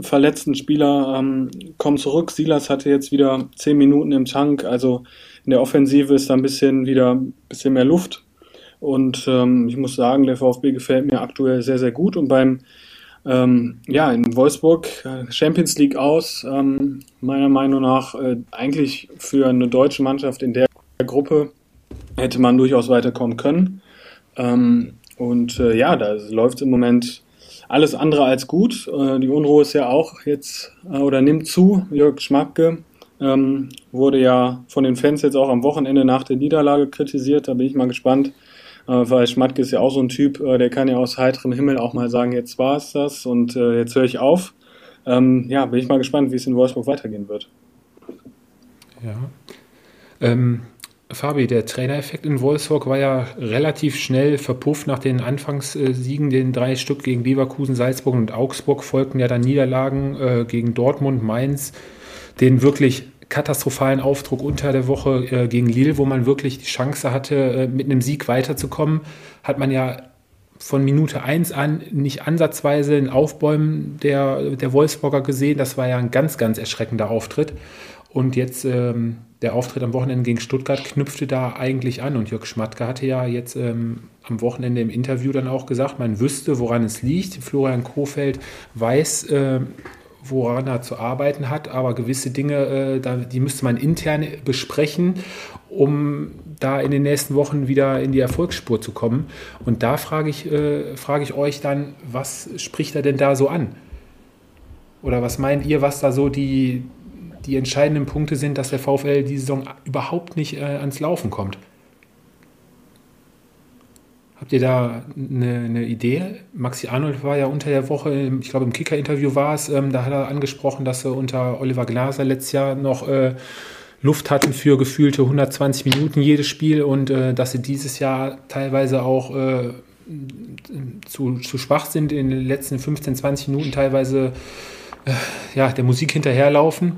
verletzten Spieler ähm, kommen zurück. Silas hatte jetzt wieder 10 Minuten im Tank. Also in der Offensive ist da ein bisschen wieder ein bisschen mehr Luft. Und ähm, ich muss sagen, der VfB gefällt mir aktuell sehr, sehr gut. Und beim ähm, ja, in Wolfsburg äh, Champions League aus, ähm, meiner Meinung nach äh, eigentlich für eine deutsche Mannschaft in der Gruppe hätte man durchaus weiterkommen können. Ähm, und äh, ja, da läuft im Moment alles andere als gut. Äh, die Unruhe ist ja auch jetzt äh, oder nimmt zu. Jörg Schmacke ähm, wurde ja von den Fans jetzt auch am Wochenende nach der Niederlage kritisiert. Da bin ich mal gespannt, weil Schmatke ist ja auch so ein Typ, äh, der kann ja aus heiterem Himmel auch mal sagen, jetzt war es das und äh, jetzt höre ich auf. Ähm, ja, bin ich mal gespannt, wie es in Wolfsburg weitergehen wird. Ja. Ähm, Fabi, der Trainereffekt in Wolfsburg war ja relativ schnell verpufft nach den Anfangssiegen, den drei Stück gegen Leverkusen, Salzburg und Augsburg folgten ja dann Niederlagen äh, gegen Dortmund, Mainz, den wirklich katastrophalen Aufdruck unter der Woche äh, gegen Lille, wo man wirklich die Chance hatte, äh, mit einem Sieg weiterzukommen, hat man ja von Minute 1 an nicht ansatzweise ein Aufbäumen der, der Wolfsburger gesehen. Das war ja ein ganz, ganz erschreckender Auftritt. Und jetzt ähm, der Auftritt am Wochenende gegen Stuttgart knüpfte da eigentlich an. Und Jörg Schmatke hatte ja jetzt ähm, am Wochenende im Interview dann auch gesagt, man wüsste, woran es liegt. Florian Kofeld weiß, äh, woran er zu arbeiten hat, aber gewisse Dinge, äh, da, die müsste man intern besprechen, um da in den nächsten Wochen wieder in die Erfolgsspur zu kommen. Und da frage ich, äh, frage ich euch dann, was spricht er denn da so an? Oder was meint ihr, was da so die, die entscheidenden Punkte sind, dass der VfL die Saison überhaupt nicht äh, ans Laufen kommt? Habt ihr da eine, eine, Idee? Maxi Arnold war ja unter der Woche, ich glaube im Kicker-Interview war es, ähm, da hat er angesprochen, dass er unter Oliver Glaser letztes Jahr noch äh, Luft hatten für gefühlte 120 Minuten jedes Spiel und äh, dass sie dieses Jahr teilweise auch äh, zu, zu schwach sind, in den letzten 15, 20 Minuten teilweise äh, ja, der Musik hinterherlaufen.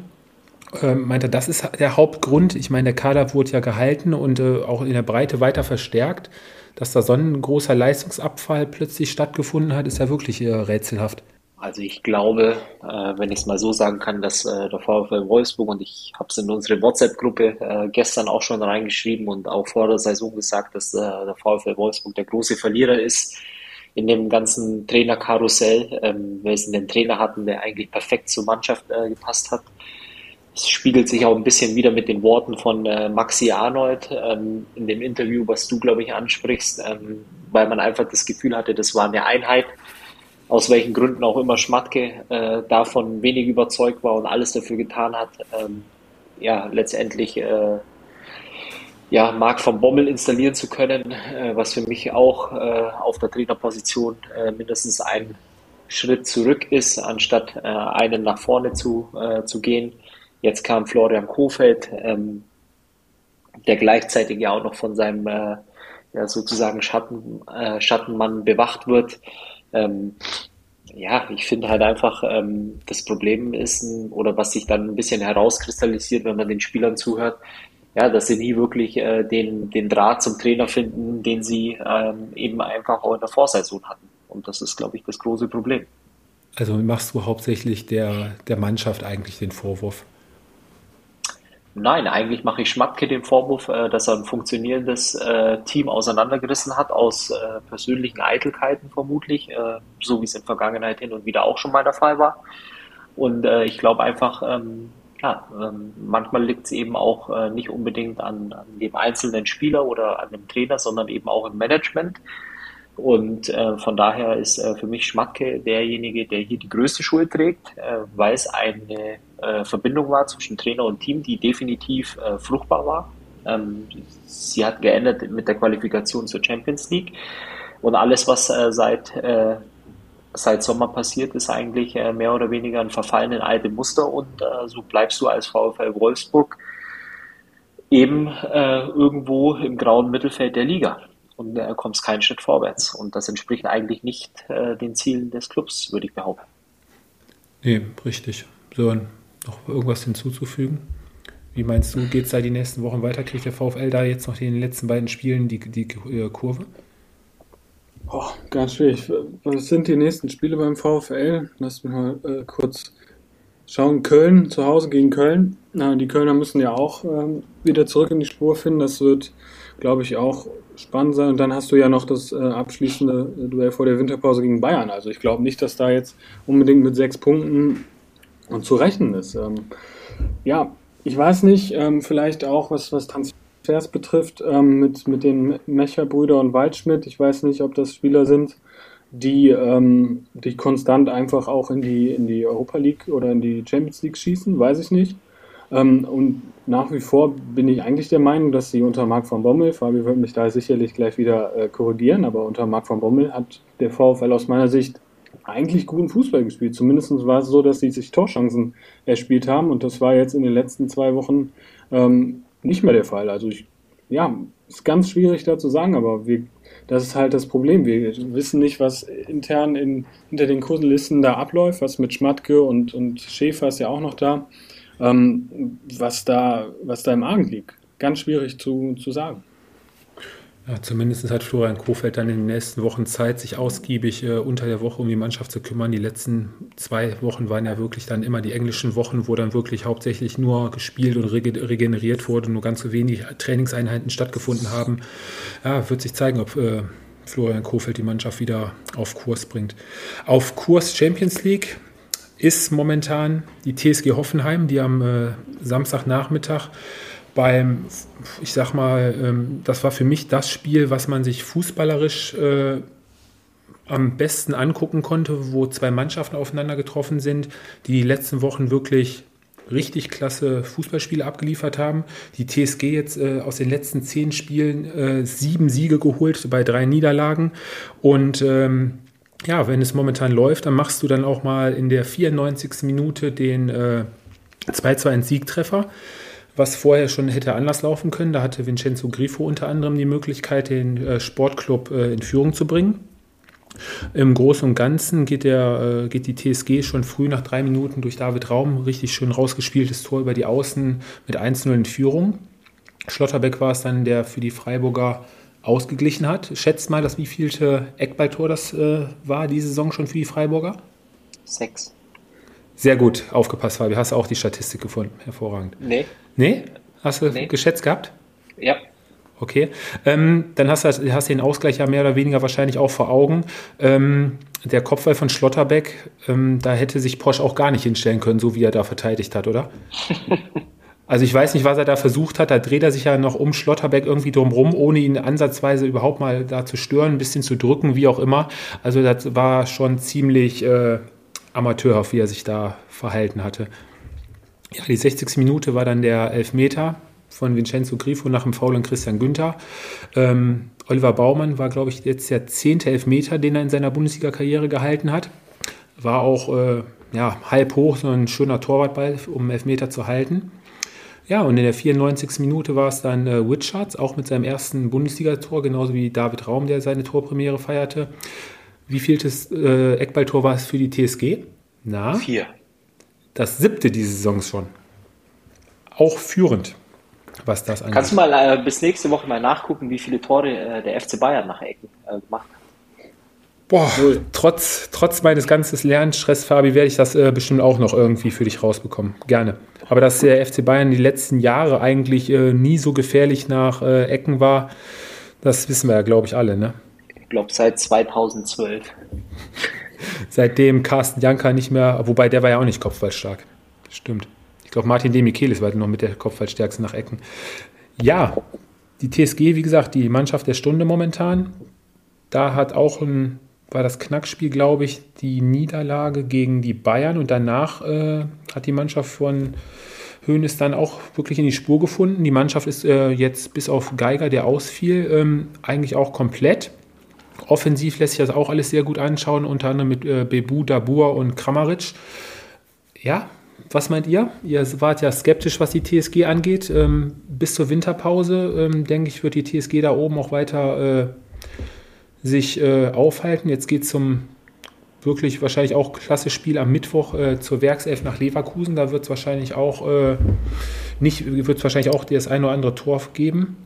Ähm, meinte, das ist der Hauptgrund. Ich meine, der Kader wurde ja gehalten und äh, auch in der Breite weiter verstärkt dass da so ein großer Leistungsabfall plötzlich stattgefunden hat, ist ja wirklich äh, rätselhaft. Also ich glaube, äh, wenn ich es mal so sagen kann, dass äh, der VfL Wolfsburg und ich habe es in unsere WhatsApp-Gruppe gestern auch schon reingeschrieben und auch vor der Saison gesagt, dass der VfL Wolfsburg der große Verlierer ist in dem ganzen Trainerkarussell, weil sie einen Trainer hatten, der eigentlich perfekt zur Mannschaft gepasst hat. Es spiegelt sich auch ein bisschen wieder mit den Worten von äh, Maxi Arnold ähm, in dem Interview, was du, glaube ich, ansprichst, ähm, weil man einfach das Gefühl hatte, das war eine Einheit, aus welchen Gründen auch immer Schmatke äh, davon wenig überzeugt war und alles dafür getan hat, ähm, ja, letztendlich äh, ja, Marc von Bommel installieren zu können, äh, was für mich auch äh, auf der Trainerposition äh, mindestens ein Schritt zurück ist, anstatt äh, einen nach vorne zu, äh, zu gehen. Jetzt kam Florian Kofeld, ähm, der gleichzeitig ja auch noch von seinem äh, ja, sozusagen Schatten, äh, Schattenmann bewacht wird. Ähm, ja, ich finde halt einfach, ähm, das Problem ist, oder was sich dann ein bisschen herauskristallisiert, wenn man den Spielern zuhört, ja, dass sie nie wirklich äh, den, den Draht zum Trainer finden, den sie ähm, eben einfach auch in der Vorsaison hatten. Und das ist, glaube ich, das große Problem. Also machst du hauptsächlich der, der Mannschaft eigentlich den Vorwurf? Nein, eigentlich mache ich Schmatke den Vorwurf, äh, dass er ein funktionierendes äh, Team auseinandergerissen hat, aus äh, persönlichen Eitelkeiten vermutlich, so wie es in Vergangenheit hin und wieder auch schon mal der Fall war. Und ich glaube einfach, ähm, ja, ähm, manchmal liegt es eben auch nicht unbedingt an, an dem einzelnen Spieler oder an dem Trainer, sondern eben auch im Management. Und äh, von daher ist äh, für mich Schmatke derjenige, der hier die größte Schuld trägt, äh, weil es eine äh, Verbindung war zwischen Trainer und Team, die definitiv äh, fruchtbar war. Ähm, sie hat geändert mit der Qualifikation zur Champions League. Und alles, was äh, seit, äh, seit Sommer passiert, ist eigentlich äh, mehr oder weniger ein Verfallen in alte Muster. Und so bleibst du als VfL Wolfsburg eben irgendwo im grauen Mittelfeld der Liga und äh, kommst keinen Schritt vorwärts. Und das entspricht eigentlich nicht äh, den Zielen des Clubs, würde ich behaupten. Nee, richtig. So, noch irgendwas hinzuzufügen? Wie meinst du, geht es da die nächsten Wochen weiter? Kriegt der VfL da jetzt noch in den letzten beiden Spielen die, die, äh, Kurve? Oh, ganz schwierig. Was sind die nächsten Spiele beim VfL? Lass mich mal äh, kurz schauen. Köln, zu Hause gegen Köln. Na, die Kölner müssen ja auch ähm, wieder zurück in die Spur finden. Das wird, glaube ich, auch spannend sein. Und dann hast du ja noch das äh, abschließende Duell vor der Winterpause gegen Bayern. Also ich glaube nicht, dass da jetzt unbedingt mit sechs Punkten zu rechnen ist. Ähm, ja, ich weiß nicht, ähm, vielleicht auch was, was Transfers betrifft, ähm, mit, mit den Mecher-Brüder und Waldschmidt. Ich weiß nicht, ob das Spieler sind, die, ähm, die konstant einfach auch in die, in die Europa League oder in die Champions League schießen, weiß ich nicht. Ähm, und nach wie vor bin ich eigentlich der Meinung, dass sie unter Marc van Bommel, Fabi wird mich da sicherlich gleich wieder äh, korrigieren, aber unter Marc van Bommel hat der VfL aus meiner Sicht eigentlich guten Fußball gespielt. Zumindest war es so, dass sie sich Torchancen erspielt haben und das war jetzt in den letzten zwei Wochen ähm, nicht mehr der Fall. Also ich, ja, ist ganz schwierig da zu sagen, aber wir, das ist halt das Problem. Wir wissen nicht, was intern in, hinter den Kursenlisten da abläuft, was mit Schmatke und, und Schäfer ist ja auch noch da, ähm, was da, was da im Argen liegt. Ganz schwierig zu, zu sagen. Ja, zumindest hat Florian Kofeld dann in den nächsten Wochen Zeit, sich ausgiebig äh, unter der Woche um die Mannschaft zu kümmern. Die letzten zwei Wochen waren ja wirklich dann immer die englischen Wochen, wo dann wirklich hauptsächlich nur gespielt und regeneriert wurde, nur ganz so wenig Trainingseinheiten stattgefunden haben. Ja, wird sich zeigen, ob äh, Florian Kofeld die Mannschaft wieder auf Kurs bringt. Auf Kurs Champions League ist momentan die TSG Hoffenheim, die am äh, Samstagnachmittag beim, ich sag mal, ähm, das war für mich das Spiel, was man sich fußballerisch äh, am besten angucken konnte, wo zwei Mannschaften aufeinander getroffen sind, die die letzten Wochen wirklich richtig klasse Fußballspiele abgeliefert haben. Die TSG jetzt äh, aus den letzten zehn Spielen äh, sieben Siege geholt bei drei Niederlagen. Und ähm, ja, wenn es momentan läuft, dann machst du dann auch mal in der 94. Minute den äh, 2-2 Siegtreffer was vorher schon hätte anders laufen können. Da hatte Vincenzo Grifo unter anderem die Möglichkeit, den äh, Sportclub äh, in Führung zu bringen. Im Großen und Ganzen geht, der, äh, geht die TSG schon früh nach drei Minuten durch David Raum richtig schön rausgespieltes Tor über die Außen mit 1-0 in Führung. Schlotterbeck war es dann, der für die Freiburger ausgeglichen hat. Schätzt mal, das wievielte Eckballtor das äh, war diese Saison schon für die Freiburger? Sechs. Sehr gut aufgepasst, Fabi. Hast du auch die Statistik gefunden? Hervorragend. Nee. Nee? Hast du nee. geschätzt gehabt? Ja. Okay. Ähm, dann hast du, hast du den Ausgleich ja mehr oder weniger wahrscheinlich auch vor Augen. Ähm, der Kopfball von Schlotterbeck, ähm, da hätte sich Porsche auch gar nicht hinstellen können, so wie er da verteidigt hat, oder? Also ich weiß nicht, was er da versucht hat. Da dreht er sich ja noch um Schlotterbeck irgendwie drumrum, ohne ihn ansatzweise überhaupt mal da zu stören, ein bisschen zu drücken, wie auch immer. Also das war schon ziemlich äh, amateurhaft, wie er sich da verhalten hatte. Ja, die 60. Minute war dann der Elfmeter von Vincenzo Grifo nach dem Foul an Christian Günther. Ähm, Oliver Baumann war, glaube ich, jetzt der zehnte Elfmeter, den er in seiner Bundesliga-Karriere gehalten hat. War auch äh, ja, halb hoch, so ein schöner Torwartball, um Elfmeter zu halten. Ja, und in der 94. Minute war es dann äh, Witschards, auch mit seinem ersten Bundesligator, genauso wie David Raum, der seine Torpremiere feierte. Wie vieltes äh, Eckballtor war es für die TSG? Na? Vier. Das siebte diese Saison schon. Auch führend, was das angeht. Kannst du mal äh, bis nächste Woche mal nachgucken, wie viele Tore äh, der FC Bayern nach Ecken äh, gemacht hat? Boah, trotz, trotz meines ganzen Lernstress, Fabi, werde ich das äh, bestimmt auch noch irgendwie für dich rausbekommen. Gerne. Aber dass der FC Bayern die letzten Jahre eigentlich äh, nie so gefährlich nach äh, Ecken war, das wissen wir ja, glaube ich, alle, ne? Glaube, seit 2012. Seitdem Carsten Janka nicht mehr, wobei der war ja auch nicht kopfballstark. Stimmt. Ich glaube, Martin Demichelis war noch mit der Kopfballstärkste nach Ecken. Ja, die TSG, wie gesagt, die Mannschaft der Stunde momentan. Da hat auch ein, war das Knackspiel, glaube ich, die Niederlage gegen die Bayern und danach äh, hat die Mannschaft von Höhen ist dann auch wirklich in die Spur gefunden. Die Mannschaft ist äh, jetzt bis auf Geiger, der ausfiel, ähm, eigentlich auch komplett. Offensiv lässt sich das auch alles sehr gut anschauen, unter anderem mit äh, Bebu, Dabur und Kramaric. Ja, was meint ihr? Ihr wart ja skeptisch, was die TSG angeht. Ähm, bis zur Winterpause, ähm, denke ich, wird die TSG da oben auch weiter äh, sich äh, aufhalten. Jetzt geht es zum wirklich wahrscheinlich auch klasse Spiel am Mittwoch äh, zur Werkself nach Leverkusen. Da wird es wahrscheinlich auch äh, nicht, wird wahrscheinlich auch das ein oder andere Tor geben.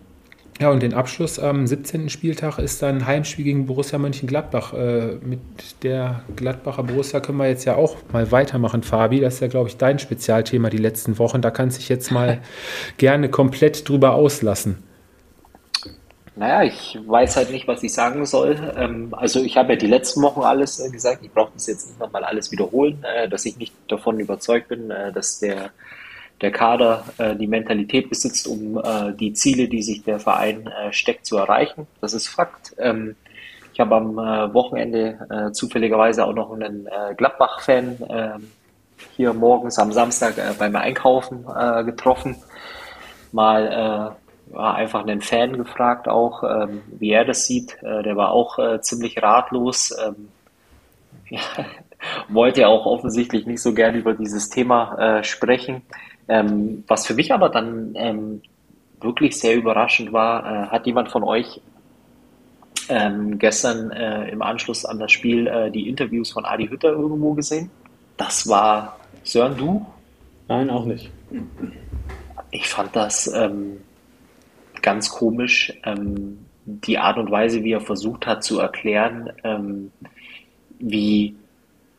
Ja, und den Abschluss am 17. Spieltag ist dann Heimspiel gegen Borussia Mönchengladbach. Äh, mit der Gladbacher Borussia können wir jetzt ja auch mal weitermachen, Fabi. Das ist ja, glaube ich, dein Spezialthema die letzten Wochen. Da kannst du dich jetzt mal gerne komplett drüber auslassen. Naja, ich weiß halt nicht, was ich sagen soll. Ähm, also ich habe ja die letzten Wochen alles äh, gesagt. Ich brauche das jetzt nicht nochmal alles wiederholen, äh, dass ich nicht davon überzeugt bin, äh, dass der, der Kader äh, die Mentalität besitzt, um äh, die Ziele, die sich der Verein äh, steckt, zu erreichen. Das ist Fakt. Ähm, ich habe am Wochenende zufälligerweise auch noch einen Gladbach-Fan ähm, hier morgens am Samstag beim Einkaufen getroffen. Mal einfach einen Fan gefragt auch, ähm, wie er das sieht. Äh, der war auch äh, ziemlich ratlos. Ähm, ja, wollte auch offensichtlich nicht so gern über dieses Thema äh, sprechen. Ähm, was für mich aber dann ähm, wirklich sehr überraschend war, äh, hat jemand von euch ähm, gestern äh, im Anschluss an das Spiel äh, die Interviews von Adi Hütter irgendwo gesehen? Das war Sören, du? Nein, auch nicht. Ich fand das ähm, ganz komisch, ähm, die Art und Weise, wie er versucht hat zu erklären, ähm, wie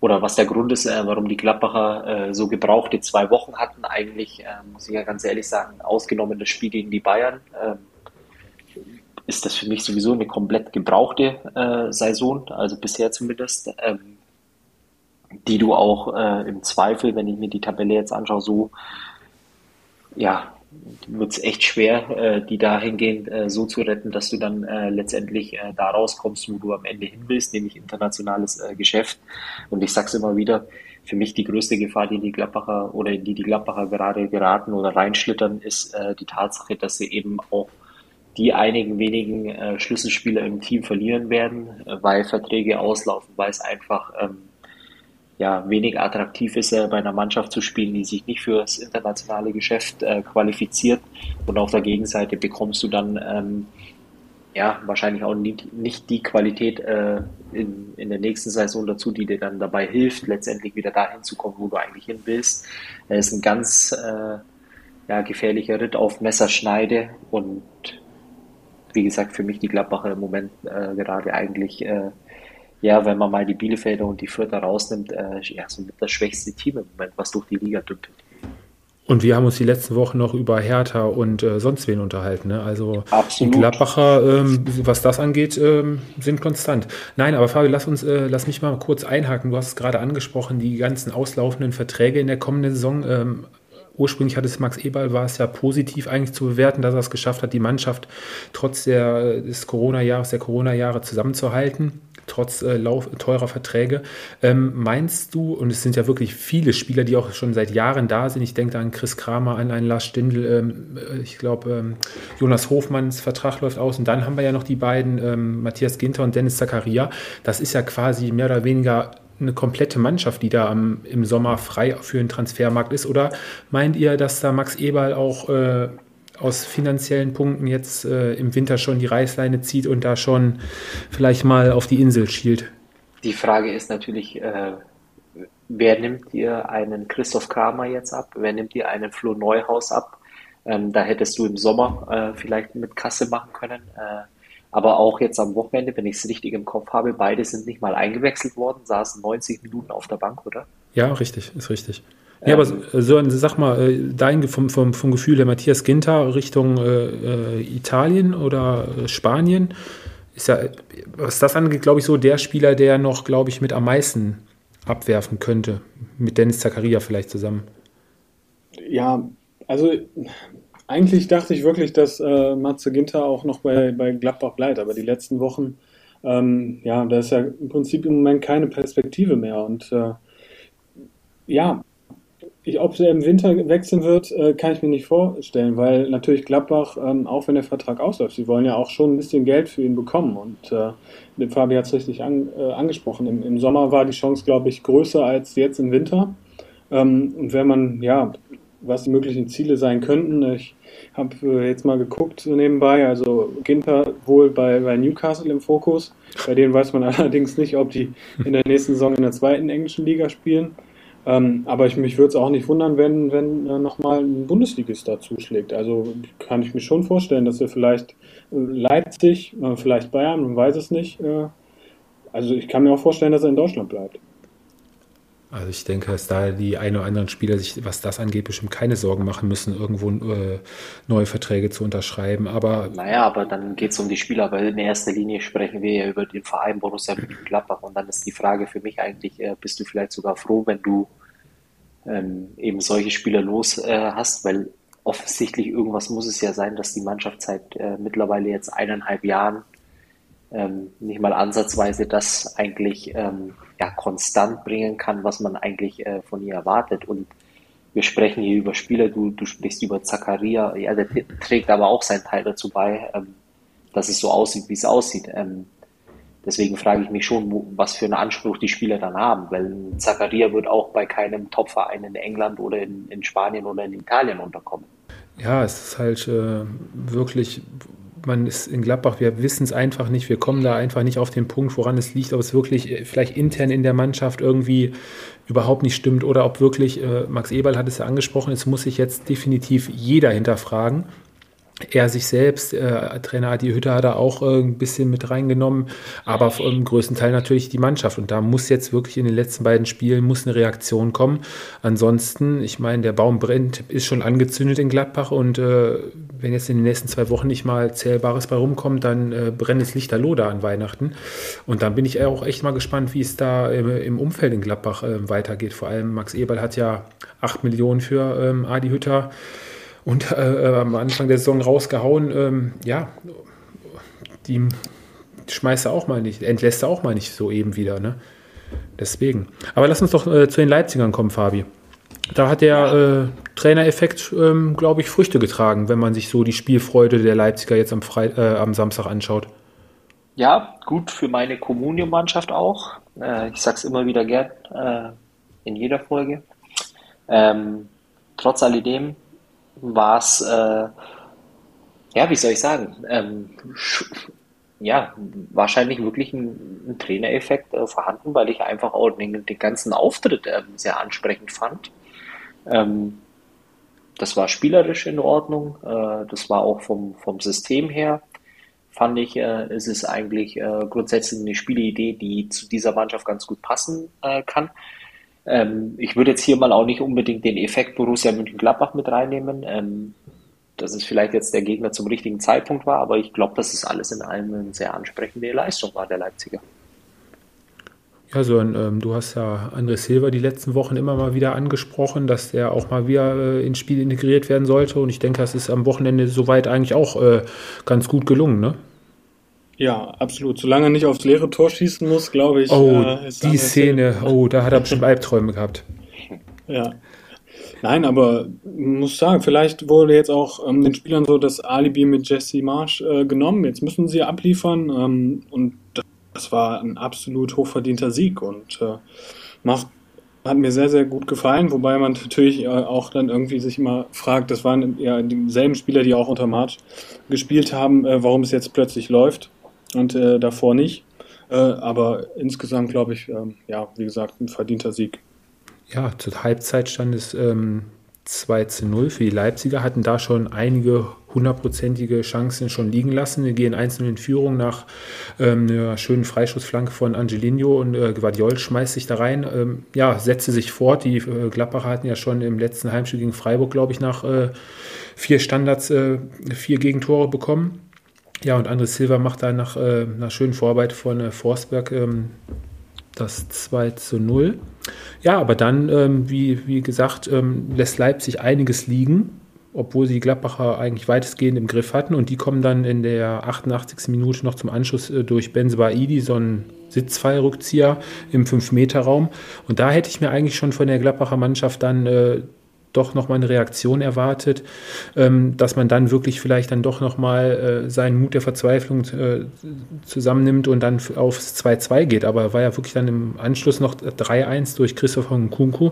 oder was der Grund ist, äh, warum die Gladbacher äh, so gebrauchte zwei Wochen hatten. Eigentlich, äh, muss ich ja ganz ehrlich sagen, ausgenommen das Spiel gegen die Bayern, ähm, ist das für mich sowieso eine komplett gebrauchte äh, Saison, also bisher zumindest, ähm, die du auch äh, im Zweifel, wenn ich mir die Tabelle jetzt anschaue, so ja, wird es echt schwer, äh, die dahingehend äh, so zu retten, dass du dann äh, letztendlich äh, da rauskommst, wo du am Ende hin willst, nämlich internationales äh, Geschäft. Und ich sag's immer wieder, für mich die größte Gefahr, die die Gladbacher oder die die Gladbacher gerade geraten oder reinschlittern, ist äh, die Tatsache, dass sie eben auch die einigen wenigen äh, Schlüsselspieler im Team verlieren werden, äh, weil Verträge auslaufen, weil es einfach ähm, ja, wenig attraktiv ist, äh, bei einer Mannschaft zu spielen, die sich nicht für das internationale Geschäft äh, qualifiziert. Und auf der Gegenseite bekommst du dann ähm, ja wahrscheinlich auch nicht, nicht die Qualität äh, in, in der nächsten Saison dazu, die dir dann dabei hilft, letztendlich wieder dahin zu kommen, wo du eigentlich hin willst. Es ist ein ganz äh, ja, gefährlicher Ritt auf Messerschneide und wie gesagt, für mich die Gladbacher im Moment äh, gerade eigentlich äh, ja, wenn man mal die Bielefelder und die Fürther rausnimmt, äh, ja, so mit das schwächste Team im Moment, was durch die Liga dümpelt. Und wir haben uns die letzten Wochen noch über Hertha und äh, sonst wen unterhalten. Ne? Also Absolut. die Gladbacher, ähm, was das angeht, ähm, sind konstant. Nein, aber Fabio, lass uns, äh, lass mich mal kurz einhaken. Du hast es gerade angesprochen, die ganzen auslaufenden Verträge in der kommenden Saison. Ähm, ursprünglich hat es Max Eberl, war es ja positiv eigentlich zu bewerten, dass er es geschafft hat, die Mannschaft trotz der, des Corona-Jahres, der Corona-Jahre zusammenzuhalten trotz äh, Lauf, teurer Verträge. Ähm, meinst du, und es sind ja wirklich viele Spieler, die auch schon seit Jahren da sind, ich denke an Chris Kramer, an einen Lars Stindl, ähm, äh, ich glaube, ähm, Jonas Hofmanns Vertrag läuft aus und dann haben wir ja noch die beiden, ähm, Matthias Ginter und Dennis Zakaria. Das ist ja quasi mehr oder weniger eine komplette Mannschaft, die da am, im Sommer frei für den Transfermarkt ist? Oder meint ihr, dass da Max Eberl auch äh, aus finanziellen Punkten jetzt äh, im Winter schon die Reißleine zieht und da schon vielleicht mal auf die Insel schielt? Die Frage ist natürlich, äh, wer nimmt dir einen Christoph Kramer jetzt ab? Wer nimmt dir einen Flo Neuhaus ab? Ähm, da hättest du im Sommer äh, vielleicht mit Kasse machen können. Äh, aber auch jetzt am Wochenende, wenn ich es richtig im Kopf habe, beide sind nicht mal eingewechselt worden, saßen 90 Minuten auf der Bank, oder? Ja, richtig, ist richtig. Ja, aber so, sag mal, äh, dein vom, vom, vom Gefühl der Matthias Ginter Richtung äh, äh, Italien oder äh, Spanien ist ja, was das angeht, glaube ich, so der Spieler, der noch, glaube ich, mit am meisten abwerfen könnte. Mit Dennis Zakaria vielleicht zusammen. Ja, also eigentlich dachte ich wirklich, dass äh, Matze Ginter auch noch bei, bei Gladbach bleibt, aber die letzten Wochen, ähm, ja, da ist ja im Prinzip im Moment keine Perspektive mehr und äh, ja, ich, ob er im Winter wechseln wird, äh, kann ich mir nicht vorstellen, weil natürlich Gladbach, ähm, auch wenn der Vertrag ausläuft, sie wollen ja auch schon ein bisschen Geld für ihn bekommen. Und äh, Fabi hat es richtig an, äh, angesprochen. Im, Im, Sommer war die Chance, glaube ich, größer als jetzt im Winter. Ähm, und wenn man, ja, was die möglichen Ziele sein könnten, ich habe äh, jetzt mal geguckt nebenbei, also Ginter wohl bei, bei Newcastle im Fokus. Bei denen weiß man allerdings nicht, ob die in der nächsten Saison in der zweiten englischen Liga spielen. Ähm, aber ich, mich würde es auch nicht wundern, wenn, wenn äh, nochmal ein Bundesligist da zuschlägt. Also kann ich mir schon vorstellen, dass er vielleicht äh, Leipzig, äh, vielleicht Bayern, man weiß es nicht. Äh, also ich kann mir auch vorstellen, dass er in Deutschland bleibt. Also ich denke, dass da die ein oder anderen Spieler sich, was das angeht, bestimmt keine Sorgen machen müssen, irgendwo äh, neue Verträge zu unterschreiben. Aber naja, aber dann geht es um die Spieler, weil in erster Linie sprechen wir ja über den Verein Borussia Mönchengladbach und dann ist die Frage für mich eigentlich, äh, bist du vielleicht sogar froh, wenn du ähm, eben solche Spieler los äh, hast, weil offensichtlich irgendwas muss es ja sein, dass die Mannschaft seit äh, mittlerweile jetzt eineinhalb Jahren ähm, nicht mal ansatzweise das eigentlich ähm, ja, konstant bringen kann, was man eigentlich äh, von ihr erwartet. Und wir sprechen hier über Spieler, du, du sprichst über Zakaria, ja, der trägt aber auch seinen Teil dazu bei, ähm, dass es so aussieht, wie es aussieht. Ähm, deswegen frage ich mich schon, was für einen Anspruch die Spieler dann haben, weil Zakaria wird auch bei keinem Topverein in England oder in, in Spanien oder in Italien unterkommen. Ja, es ist halt äh, wirklich man ist in Gladbach, wir wissen es einfach nicht, wir kommen da einfach nicht auf den Punkt, woran es liegt, ob es wirklich äh, vielleicht intern in der Mannschaft irgendwie überhaupt nicht stimmt oder ob wirklich, äh, Max Eberl hat es ja angesprochen, es muss sich jetzt definitiv jeder hinterfragen er sich selbst, äh, Trainer Adi Hütter hat er auch äh, ein bisschen mit reingenommen, aber im größten Teil natürlich die Mannschaft. Und da muss jetzt wirklich in den letzten beiden Spielen muss eine Reaktion kommen. Ansonsten, ich meine, der Baum brennt, ist schon angezündet in Gladbach und äh, wenn jetzt in den nächsten zwei Wochen nicht mal Zählbares bei rumkommt, dann äh, brennt es Lichterloh da an Weihnachten. Und dann bin ich auch echt mal gespannt, wie es da äh, im Umfeld in Gladbach äh, weitergeht. Vor allem Max Eberl hat ja acht Millionen für ähm, Adi Hütter und äh, äh, am Anfang der Saison rausgehauen. Ähm, ja, die schmeißt er auch mal nicht, entlässt er auch mal nicht so eben wieder. Ne? Deswegen. Aber lass uns doch äh, zu den Leipzigern kommen, Fabi. Da hat der äh, Trainereffekt, ähm, glaube ich, Früchte getragen, wenn man sich so die Spielfreude der Leipziger jetzt am, Fre äh, am Samstag anschaut. Ja, gut für meine Kommunium-Mannschaft auch. Äh, ich sage es immer wieder gern in jeder Folge. Ähm, trotz alledem war es, äh, ja, wie soll ich sagen, ähm, ja, wahrscheinlich wirklich ein, ein Trainereffekt äh, vorhanden, weil ich einfach auch den, den ganzen Auftritt äh, sehr ansprechend fand. Ähm, das war spielerisch in Ordnung, äh, das war auch vom, vom System her, fand ich, äh, es eigentlich äh, grundsätzlich eine Spielidee, die zu dieser Mannschaft ganz gut passen äh, kann. Ähm, ich würde jetzt hier mal auch nicht unbedingt den Effekt Borussia Mönchengladbach mit reinnehmen, ähm, dass es vielleicht jetzt der Gegner zum richtigen Zeitpunkt war, aber ich glaube, dass es alles in allem eine sehr ansprechende Leistung war, der Leipziger. Ja, so ähm, du hast ja André Silva die letzten Wochen immer mal wieder angesprochen, dass der auch mal wieder äh, ins Spiel integriert werden sollte. Und ich denke, das ist am Wochenende soweit eigentlich auch äh, ganz gut gelungen, ne? Ja, absolut. Solange er nicht aufs leere Tor schießen muss, glaube ich. Oh, äh, die Szene. Oh, da hat er bestimmt Albträume gehabt. Ja. Nein, aber muss sagen, vielleicht wurde jetzt auch ähm, den Spielern so das Alibi mit Jesse Marsch äh, genommen. Jetzt müssen sie abliefern ähm, und das war ein absolut hochverdienter Sieg und äh, macht hat mir sehr, sehr gut gefallen, wobei man natürlich äh, auch dann irgendwie sich immer fragt, das waren ja dieselben Spieler, die auch unter March gespielt haben, äh, warum es jetzt plötzlich läuft und äh, davor nicht. Äh, aber insgesamt glaube ich, ähm, ja, wie gesagt, ein verdienter Sieg. Ja, zur Halbzeit stand es ähm, 2 zu 0 für die Leipziger, hatten da schon einige hundertprozentige Chancen schon liegen lassen. Wir gehen einzeln in Führung nach ähm, einer schönen Freischussflanke von Angelino und äh, Guardiol schmeißt sich da rein. Ähm, ja, setzte sich fort. Die äh, Gladbacher hatten ja schon im letzten Heimspiel gegen Freiburg, glaube ich, nach äh, vier Standards äh, vier Gegentore bekommen. Ja, und André Silva macht da nach äh, einer schönen Vorarbeit von äh, Forsberg ähm, das 2 zu 0. Ja, aber dann, ähm, wie, wie gesagt, ähm, lässt Leipzig einiges liegen. obwohl sie die Gladbacher eigentlich weitestgehend im Griff hatten. Und die kommen dann in der 88. Minute noch zum Anschluss äh, durch Benzebaidi, so ein Sitzfallrückzieher im 5-Meter-Raum. Und da hätte ich mir eigentlich schon von der Gladbacher Mannschaft dann äh, doch nochmal eine Reaktion erwartet, ähm, dass man dann wirklich vielleicht dann doch nochmal äh, seinen Mut der Verzweiflung äh, zusammennimmt und dann aufs 2-2 geht. Aber war ja wirklich dann im Anschluss noch 3-1 durch Christopher Nkunku,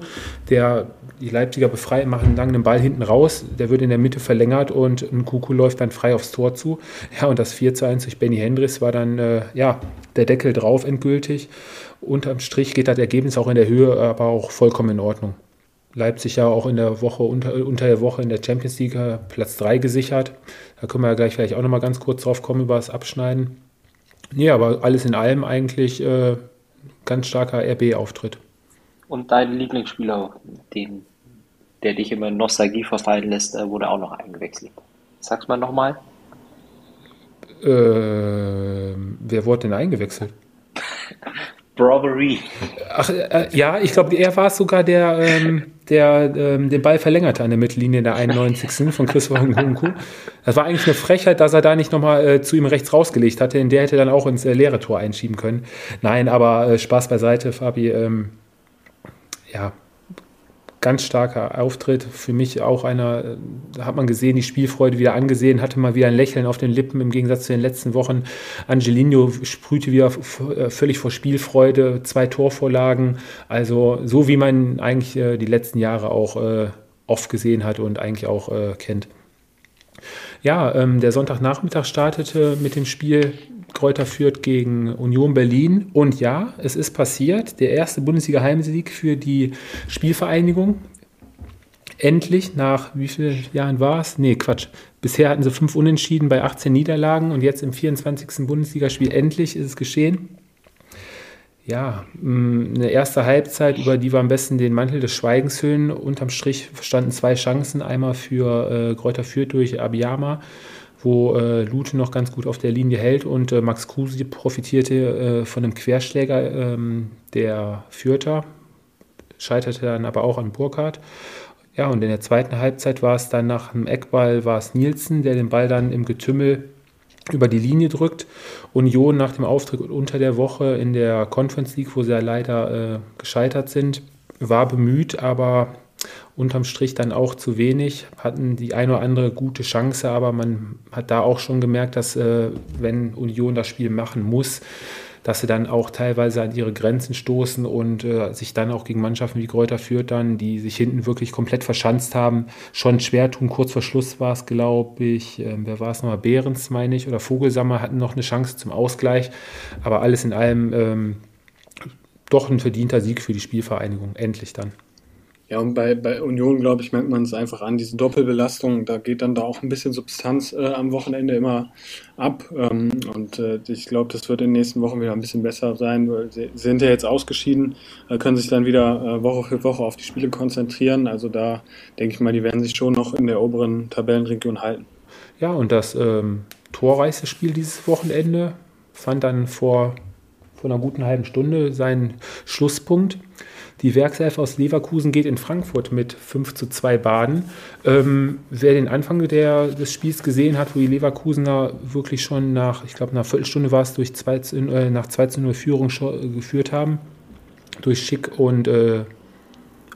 der die Leipziger befreit, machen dann den Ball hinten raus, der wird in der Mitte verlängert und Nkunku läuft dann frei aufs Tor zu. Ja, und das 4-1 durch Benny Hendricks war dann, äh, ja, der Deckel drauf endgültig. Unterm Strich geht das Ergebnis auch in der Höhe, aber auch vollkommen in Ordnung. Leipzig ja auch in der Woche unter, unter der Woche in der Champions League äh, Platz 3 gesichert. Da können wir ja gleich vielleicht auch nochmal ganz kurz drauf kommen über das Abschneiden. Nee, aber alles in allem eigentlich äh, ganz starker RB-Auftritt. Und dein Lieblingsspieler, den, der dich immer in Nostalgie verfallen lässt, äh, wurde auch noch eingewechselt. Sag's mal nochmal. Äh, wer wurde denn eingewechselt? Robbery. Ach, äh, ja, ich glaube, er war es sogar, der, ähm, der ähm, den Ball verlängerte an der Mittellinie in der 91. von Christopher Nkunku. Das war eigentlich eine Frechheit, dass er da nicht nochmal äh, zu ihm rechts rausgelegt hatte. In der hätte er dann auch ins äh, leere Tor einschieben können. Nein, aber äh, Spaß beiseite, Fabi. Ähm, ja, ganz starker Auftritt. Für mich auch einer, da hat man gesehen, die Spielfreude wieder angesehen, hatte mal wieder ein Lächeln auf den Lippen im Gegensatz zu den letzten Wochen. Angelino sprühte wieder äh, völlig vor Spielfreude, zwei Torvorlagen. Also so wie man eigentlich äh, die letzten Jahre auch äh, oft gesehen hat und eigentlich auch kennt. Ja, ähm, der Sonntagnachmittag startete mit dem Spiel Kräuter führt gegen Union Berlin. Und ja, es ist passiert. Der erste Bundesliga-Heimsieg für die Spielvereinigung. Endlich, nach wie vielen Jahren war es? Nee, Quatsch. Bisher hatten sie fünf Unentschieden bei 18 Niederlagen und jetzt im 24. Bundesligaspiel endlich ist es geschehen. Ja, mm, eine erste Halbzeit, über die wir am besten den Mantel des Schweigens hüllen. Unterm Strich standen zwei Chancen. Einmal für äh, Kräuter Fürth durch Abiyama wo äh, Lute noch ganz gut auf der Linie hält und äh, Max Kruse profitierte äh, von einem Querschläger ähm, der Fürther, scheiterte dann aber auch an Burkhardt. Ja, und in der zweiten Halbzeit war es dann nach einem Eckball war es Nielsen, der den Ball dann im Getümmel über die Linie drückt. Union nach dem Auftritt unter der Woche in der Conference League, wo sie ja leider äh, gescheitert sind, war bemüht, aber unterm Strich dann auch zu wenig, hatten die eine oder andere gute Chance, aber man hat da auch schon gemerkt, dass äh, wenn Union das Spiel machen muss, dass sie dann auch teilweise an ihre Grenzen stoßen und äh, sich dann auch gegen Mannschaften wie Kräuter führt dann, die sich hinten wirklich komplett verschanzt haben, schon schwer tun. Kurz vor Schluss war es, glaube ich, äh, wer war es nochmal, Behrens, meine ich, oder Vogelsammer hatten noch eine Chance zum Ausgleich, aber alles in allem ähm, doch ein verdienter Sieg für die Spielvereinigung, endlich dann. Ja, und bei, bei Union, glaube ich, merkt man es einfach an, diese Doppelbelastung, da geht dann da auch ein bisschen Substanz äh, am Wochenende immer ab. Ähm, und äh, ich glaube, das wird in den nächsten Wochen wieder ein bisschen besser sein, weil sie, sind ja jetzt ausgeschieden, äh, können sich dann wieder äh, Woche für Woche auf die Spiele konzentrieren. Also da denke ich mal, die werden sich schon noch in der oberen Tabellenregion halten. Ja, und das ähm, torreichste Spiel dieses Wochenende fand dann vor, vor einer guten halben Stunde seinen Schlusspunkt. Die Werkself aus Leverkusen geht in Frankfurt mit 5 zu 2 Baden. Ähm, wer den Anfang der, des Spiels gesehen hat, wo die Leverkusener wirklich schon nach, ich glaube, nach einer Viertelstunde war es, durch 2, äh, nach 2 zu 0 Führung äh, geführt haben, durch Schick und äh,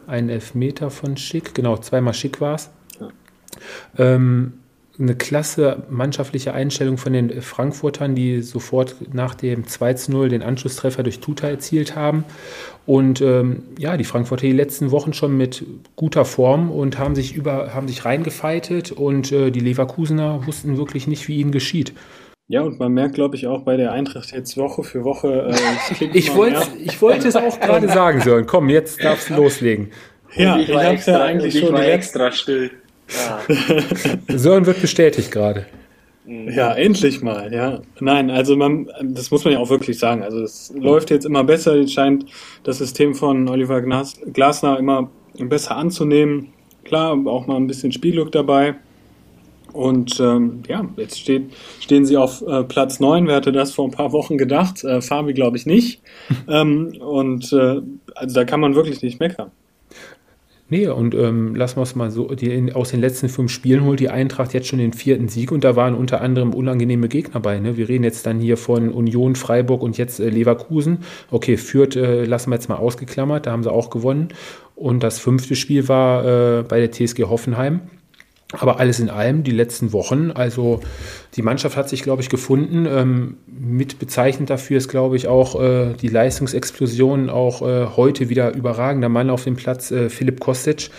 einen Elfmeter von Schick, genau, zweimal Schick war es. Ja. Ähm, eine klasse mannschaftliche Einstellung von den Frankfurtern, die sofort nach dem 2-0 den Anschlusstreffer durch Tuta erzielt haben. Und ähm, ja, die Frankfurter die letzten Wochen schon mit guter Form und haben sich über, haben sich reingefeitet und äh, die Leverkusener wussten wirklich nicht, wie ihnen geschieht. Ja, und man merkt, glaube ich, auch bei der Eintracht jetzt Woche für Woche. Äh, ich, wollte, ich wollte es auch gerade sagen, Sören. Komm, jetzt darfst du loslegen. Ja, ich, ich habe ja eigentlich schon extra still. Ja. Sören wird bestätigt gerade. Ja, endlich mal, ja. Nein, also man, das muss man ja auch wirklich sagen. Also es läuft jetzt immer besser. Es scheint das System von Oliver Glasner immer besser anzunehmen. Klar, auch mal ein bisschen Spielglück dabei. Und ähm, ja, jetzt steht, stehen sie auf äh, Platz neun. Wer hatte das vor ein paar Wochen gedacht? Äh, Fabi glaube ich nicht. ähm, und äh, also da kann man wirklich nicht meckern. Nee, und ähm, lassen wir es mal so, die, aus den letzten fünf Spielen holt die Eintracht jetzt schon den vierten Sieg und da waren unter anderem unangenehme Gegner bei. Ne? Wir reden jetzt dann hier von Union, Freiburg und jetzt äh, Leverkusen. Okay, Fürth äh, lassen wir jetzt mal ausgeklammert, da haben sie auch gewonnen. Und das fünfte Spiel war äh, bei der TSG Hoffenheim. Aber alles in allem, die letzten Wochen, also die Mannschaft hat sich, glaube ich, gefunden. Ähm, mit bezeichnend dafür ist, glaube ich, auch äh, die Leistungsexplosion, auch äh, heute wieder überragender Mann auf dem Platz, äh, Philipp Kostic.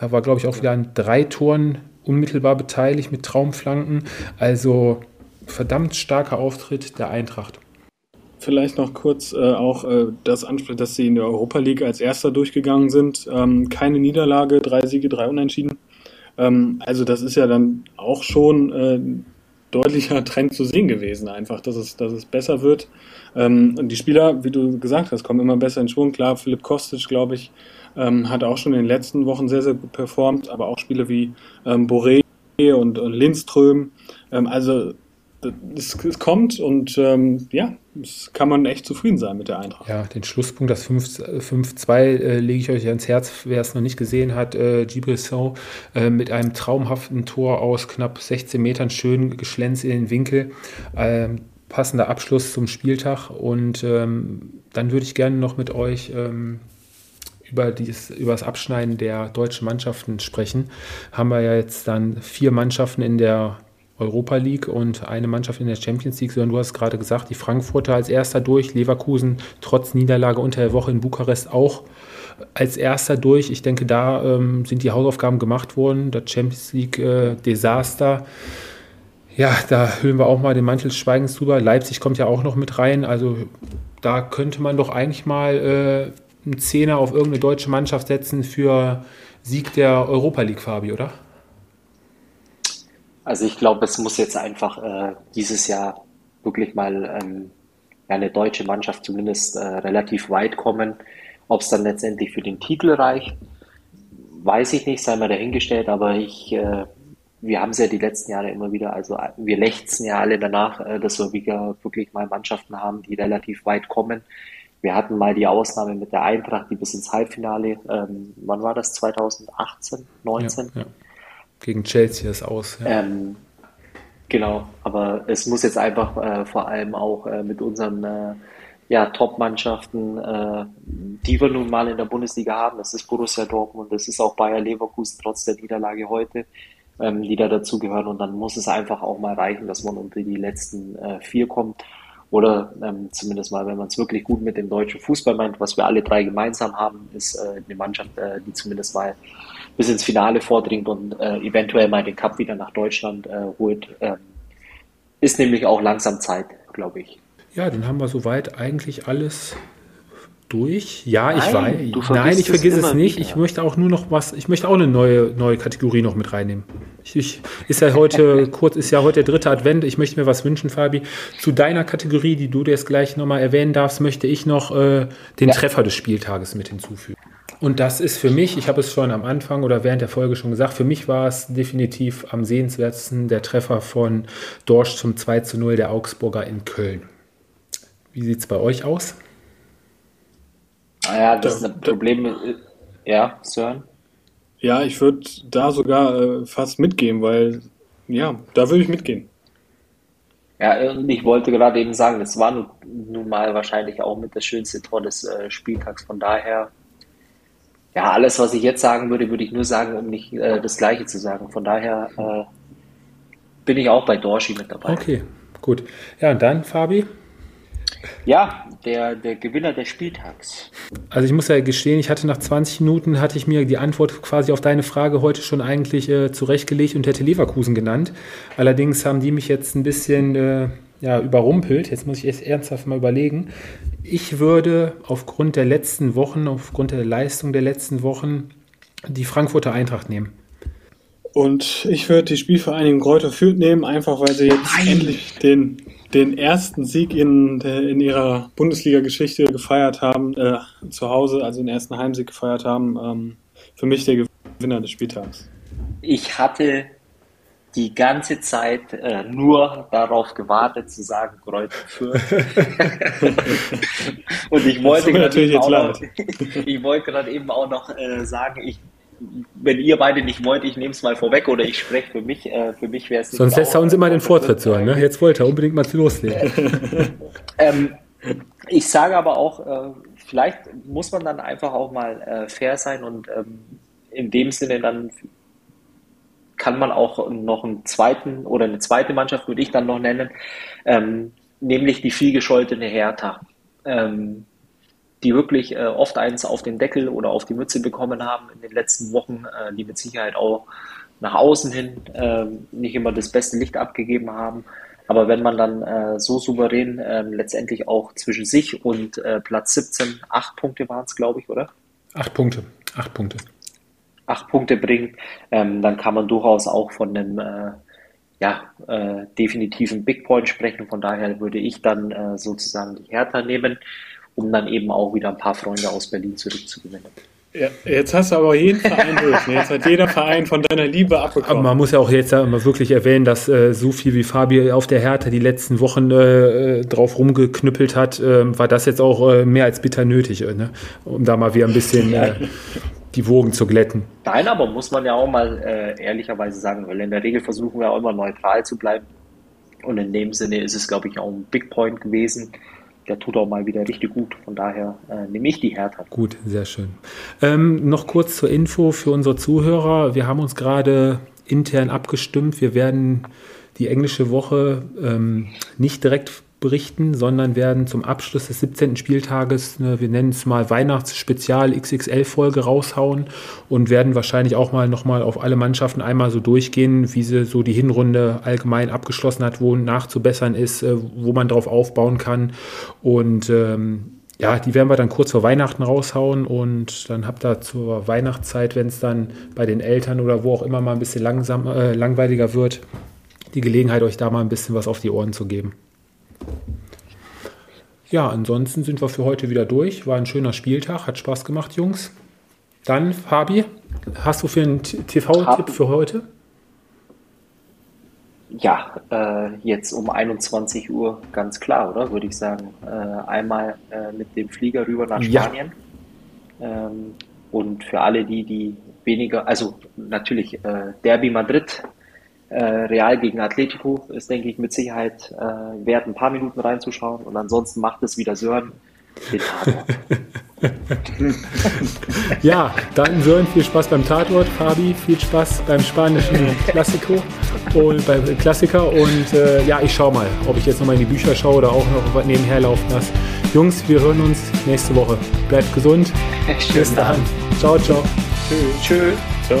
Er war, glaube ich, auch wieder an drei Toren unmittelbar beteiligt mit Traumflanken. Also verdammt starker Auftritt der Eintracht. Vielleicht noch kurz äh, auch äh, das ansprechen, dass sie in der Europa League als Erster durchgegangen sind. Ähm, keine Niederlage, drei Siege, drei Unentschieden. Ähm, also das ist ja dann auch schon äh, deutlicher Trend zu sehen gewesen, einfach, dass es, dass es besser wird. Ähm, und die Spieler, wie du gesagt hast, kommen immer besser in Schwung. Klar, Philipp Kostic, glaube ich, ähm, hat auch schon in den letzten Wochen sehr, sehr gut performt, aber auch Spieler wie ähm, Boré und, und Lindström. Ähm, also es, es kommt und ähm, ja, es kann man echt zufrieden sein mit der Eintracht. Ja, den Schlusspunkt, das 5-2, äh, lege ich euch ans Herz, wer es noch nicht gesehen hat. Äh, Gibrisson äh, mit einem traumhaften Tor aus knapp 16 Metern, schön geschlänzt in den Winkel. Ähm, passender Abschluss zum Spieltag und ähm, dann würde ich gerne noch mit euch ähm, über, dies, über das Abschneiden der deutschen Mannschaften sprechen. Haben wir ja jetzt dann vier Mannschaften in der Europa League und eine Mannschaft in der Champions League, sondern du hast gerade gesagt, die Frankfurter als erster durch, Leverkusen trotz Niederlage unter der Woche in Bukarest auch als erster durch. Ich denke, da ähm, sind die Hausaufgaben gemacht worden. Das Champions League äh. Ja, da hüllen wir auch mal den Mantel des Schweigens drüber. Leipzig kommt ja auch noch mit rein. Also da könnte man doch eigentlich mal äh, einen Zehner auf irgendeine deutsche Mannschaft setzen für Sieg der Europa League, Fabi, oder? Also ich glaube, es muss jetzt einfach äh, dieses Jahr wirklich mal ähm, ja, eine deutsche Mannschaft zumindest äh, relativ weit kommen. Ob es dann letztendlich für den Titel reicht, weiß ich nicht, sei mal dahingestellt, aber ich, äh, wir haben es ja die letzten Jahre immer wieder, also wir lechzen ja alle danach, äh, dass wir wieder wirklich mal Mannschaften haben, die relativ weit kommen. Wir hatten mal die Ausnahme mit der Eintracht, die bis ins Halbfinale, ähm, wann war das, 2018, 19? Ja, ja gegen Chelsea ist aus. Ja. Ähm, genau, aber es muss jetzt einfach äh, vor allem auch äh, mit unseren äh, ja, Top-Mannschaften, äh, die wir nun mal in der Bundesliga haben, das ist Borussia Dortmund, das ist auch Bayer Leverkusen trotz der Niederlage heute, ähm, die da dazugehören. Und dann muss es einfach auch mal reichen, dass man unter die letzten äh, vier kommt. Oder ähm, zumindest mal, wenn man es wirklich gut mit dem deutschen Fußball meint, was wir alle drei gemeinsam haben, ist äh, eine Mannschaft, die zumindest mal bis ins Finale vordringt und äh, eventuell mal den Cup wieder nach Deutschland äh, holt. Ähm, ist nämlich auch langsam Zeit, glaube ich. Ja, dann haben wir soweit eigentlich alles durch. Ja, ich weiß. Nein, ich vergesse es nicht. Wieder. Ich möchte auch nur noch was, ich möchte auch eine neue, neue Kategorie noch mit reinnehmen. Ich, ich, ist ja heute kurz, ist ja heute der dritte Advent. Ich möchte mir was wünschen, Fabi. Zu deiner Kategorie, die du jetzt gleich nochmal erwähnen darfst, möchte ich noch äh, den ja. Treffer des Spieltages mit hinzufügen. Und das ist für mich, ich habe es schon am Anfang oder während der Folge schon gesagt, für mich war es definitiv am sehenswertesten der Treffer von Dorsch zum 2 zu 0 der Augsburger in Köln. Wie sieht es bei euch aus? Naja, das ist ein Problem. Ja, Sören? Ja, ich würde da sogar äh, fast mitgehen, weil, ja, da würde ich mitgehen. Ja, und ich wollte gerade eben sagen, das war nun, nun, mal wahrscheinlich auch mit das schönste Tor des äh, Spieltags. Von daher ja, alles, was ich jetzt sagen würde, würde ich nur sagen, um nicht äh, das Gleiche zu sagen. Von daher äh, bin ich auch bei Dorschi mit dabei. Okay, gut. Ja, und dann, Fabi? Ja, der, der Gewinner des Spieltags. Also ich muss ja gestehen, ich hatte nach 20 Minuten, hatte ich mir die Antwort quasi auf deine Frage heute schon eigentlich äh, zurechtgelegt und hätte Leverkusen genannt. Allerdings haben die mich jetzt ein bisschen äh, ja, überrumpelt. Jetzt muss ich erst ernsthaft mal überlegen. Ich würde aufgrund der letzten Wochen, aufgrund der Leistung der letzten Wochen die Frankfurter Eintracht nehmen. Und ich würde die Spielvereinigung Kräuter Fürth nehmen, einfach weil sie jetzt Nein. endlich den, den ersten Sieg in, in ihrer Bundesliga-Geschichte gefeiert haben, äh, zu Hause, also den ersten Heimsieg gefeiert haben. Ähm, für mich der Gewinner des Spieltags. Ich hatte die ganze Zeit äh, nur darauf gewartet zu sagen Kräuter Fürth. und ich wollte gerade eben, noch, ich wollte gerade eben auch noch äh, sagen, ich wenn ihr beide nicht wollt, ich nehme es mal vorweg oder ich spreche für mich. Äh, für mich wäre es Sonst lässt er uns immer den Vortritt hören. Ne? Jetzt wollte er unbedingt mal loslegen. ähm, ich sage aber auch, äh, vielleicht muss man dann einfach auch mal äh, fair sein und ähm, in dem Sinne dann kann man auch noch einen zweiten oder eine zweite Mannschaft, würde ich dann noch nennen, ähm, nämlich die vielgescholtene Hertha. Ähm, die wirklich äh, oft eins auf den Deckel oder auf die Mütze bekommen haben in den letzten Wochen, äh, die mit Sicherheit auch nach außen hin äh, nicht immer das beste Licht abgegeben haben. Aber wenn man dann äh, so souverän äh, letztendlich auch zwischen sich und äh, Platz 17, acht Punkte waren es, glaube ich, oder? Acht Punkte, acht Punkte. Acht Punkte bringt, ähm, dann kann man durchaus auch von einem äh, ja, äh, definitiven Big Point sprechen. Von daher würde ich dann äh, sozusagen die Hertha nehmen um dann eben auch wieder ein paar Freunde aus Berlin zurückzugewinnen. Ja, jetzt hast du aber jeden Verein durch. Ne? Jetzt hat jeder Verein von deiner Liebe abbekommen. Aber man muss ja auch jetzt ja mal wirklich erwähnen, dass äh, so viel wie Fabi auf der Hertha die letzten Wochen äh, drauf rumgeknüppelt hat, äh, war das jetzt auch äh, mehr als bitter nötig, äh, ne? um da mal wieder ein bisschen äh, die Wogen zu glätten. Nein, aber muss man ja auch mal ehrlicherweise sagen, weil in der Regel versuchen wir auch immer neutral zu bleiben. Und in dem Sinne ist es, glaube ich, auch ein Big Point gewesen der tut auch mal wieder richtig gut. Von daher äh, nehme ich die Hertha. Gut, sehr schön. Ähm, noch kurz zur Info für unsere Zuhörer. Wir haben uns gerade intern abgestimmt. Wir werden die englische Woche ähm, nicht direkt berichten, sondern werden zum Abschluss des 17. Spieltages, ne, wir nennen es mal Weihnachtsspezial XXL-Folge raushauen und werden wahrscheinlich auch mal nochmal auf alle Mannschaften einmal so durchgehen, wie sie so die Hinrunde allgemein abgeschlossen hat, wo nachzubessern ist, äh, wo man drauf aufbauen kann. Und ähm, ja, die werden wir dann kurz vor Weihnachten raushauen und dann habt ihr zur Weihnachtszeit, wenn es dann bei den Eltern oder wo auch immer mal ein bisschen langsam, äh, langweiliger wird, die Gelegenheit, euch da mal ein bisschen was auf die Ohren zu geben. Ja, ansonsten sind wir für heute wieder durch. War ein schöner Spieltag, hat Spaß gemacht, Jungs. Dann, Fabi, hast du für einen TV-Tipp für heute? Ja, äh, jetzt um 21 Uhr ganz klar, oder? Würde ich sagen. Äh, einmal äh, mit dem Flieger rüber nach Spanien. Ja. Ähm, und für alle die, die weniger, also natürlich äh, Derby Madrid Real gegen Atletico ist, denke ich, mit Sicherheit äh, wert, ein paar Minuten reinzuschauen. Und ansonsten macht es wieder Sören den Tatort. ja, dann Sören, viel Spaß beim Tatort. Fabi, viel Spaß beim spanischen Klassiko und beim Klassiker. Und äh, ja, ich schaue mal, ob ich jetzt nochmal in die Bücher schaue oder auch noch was nebenher laufen lasse. Jungs, wir hören uns nächste Woche. Bleibt gesund. Bis dann. Ciao, ciao. Tschüss. Tschüss. Ciao.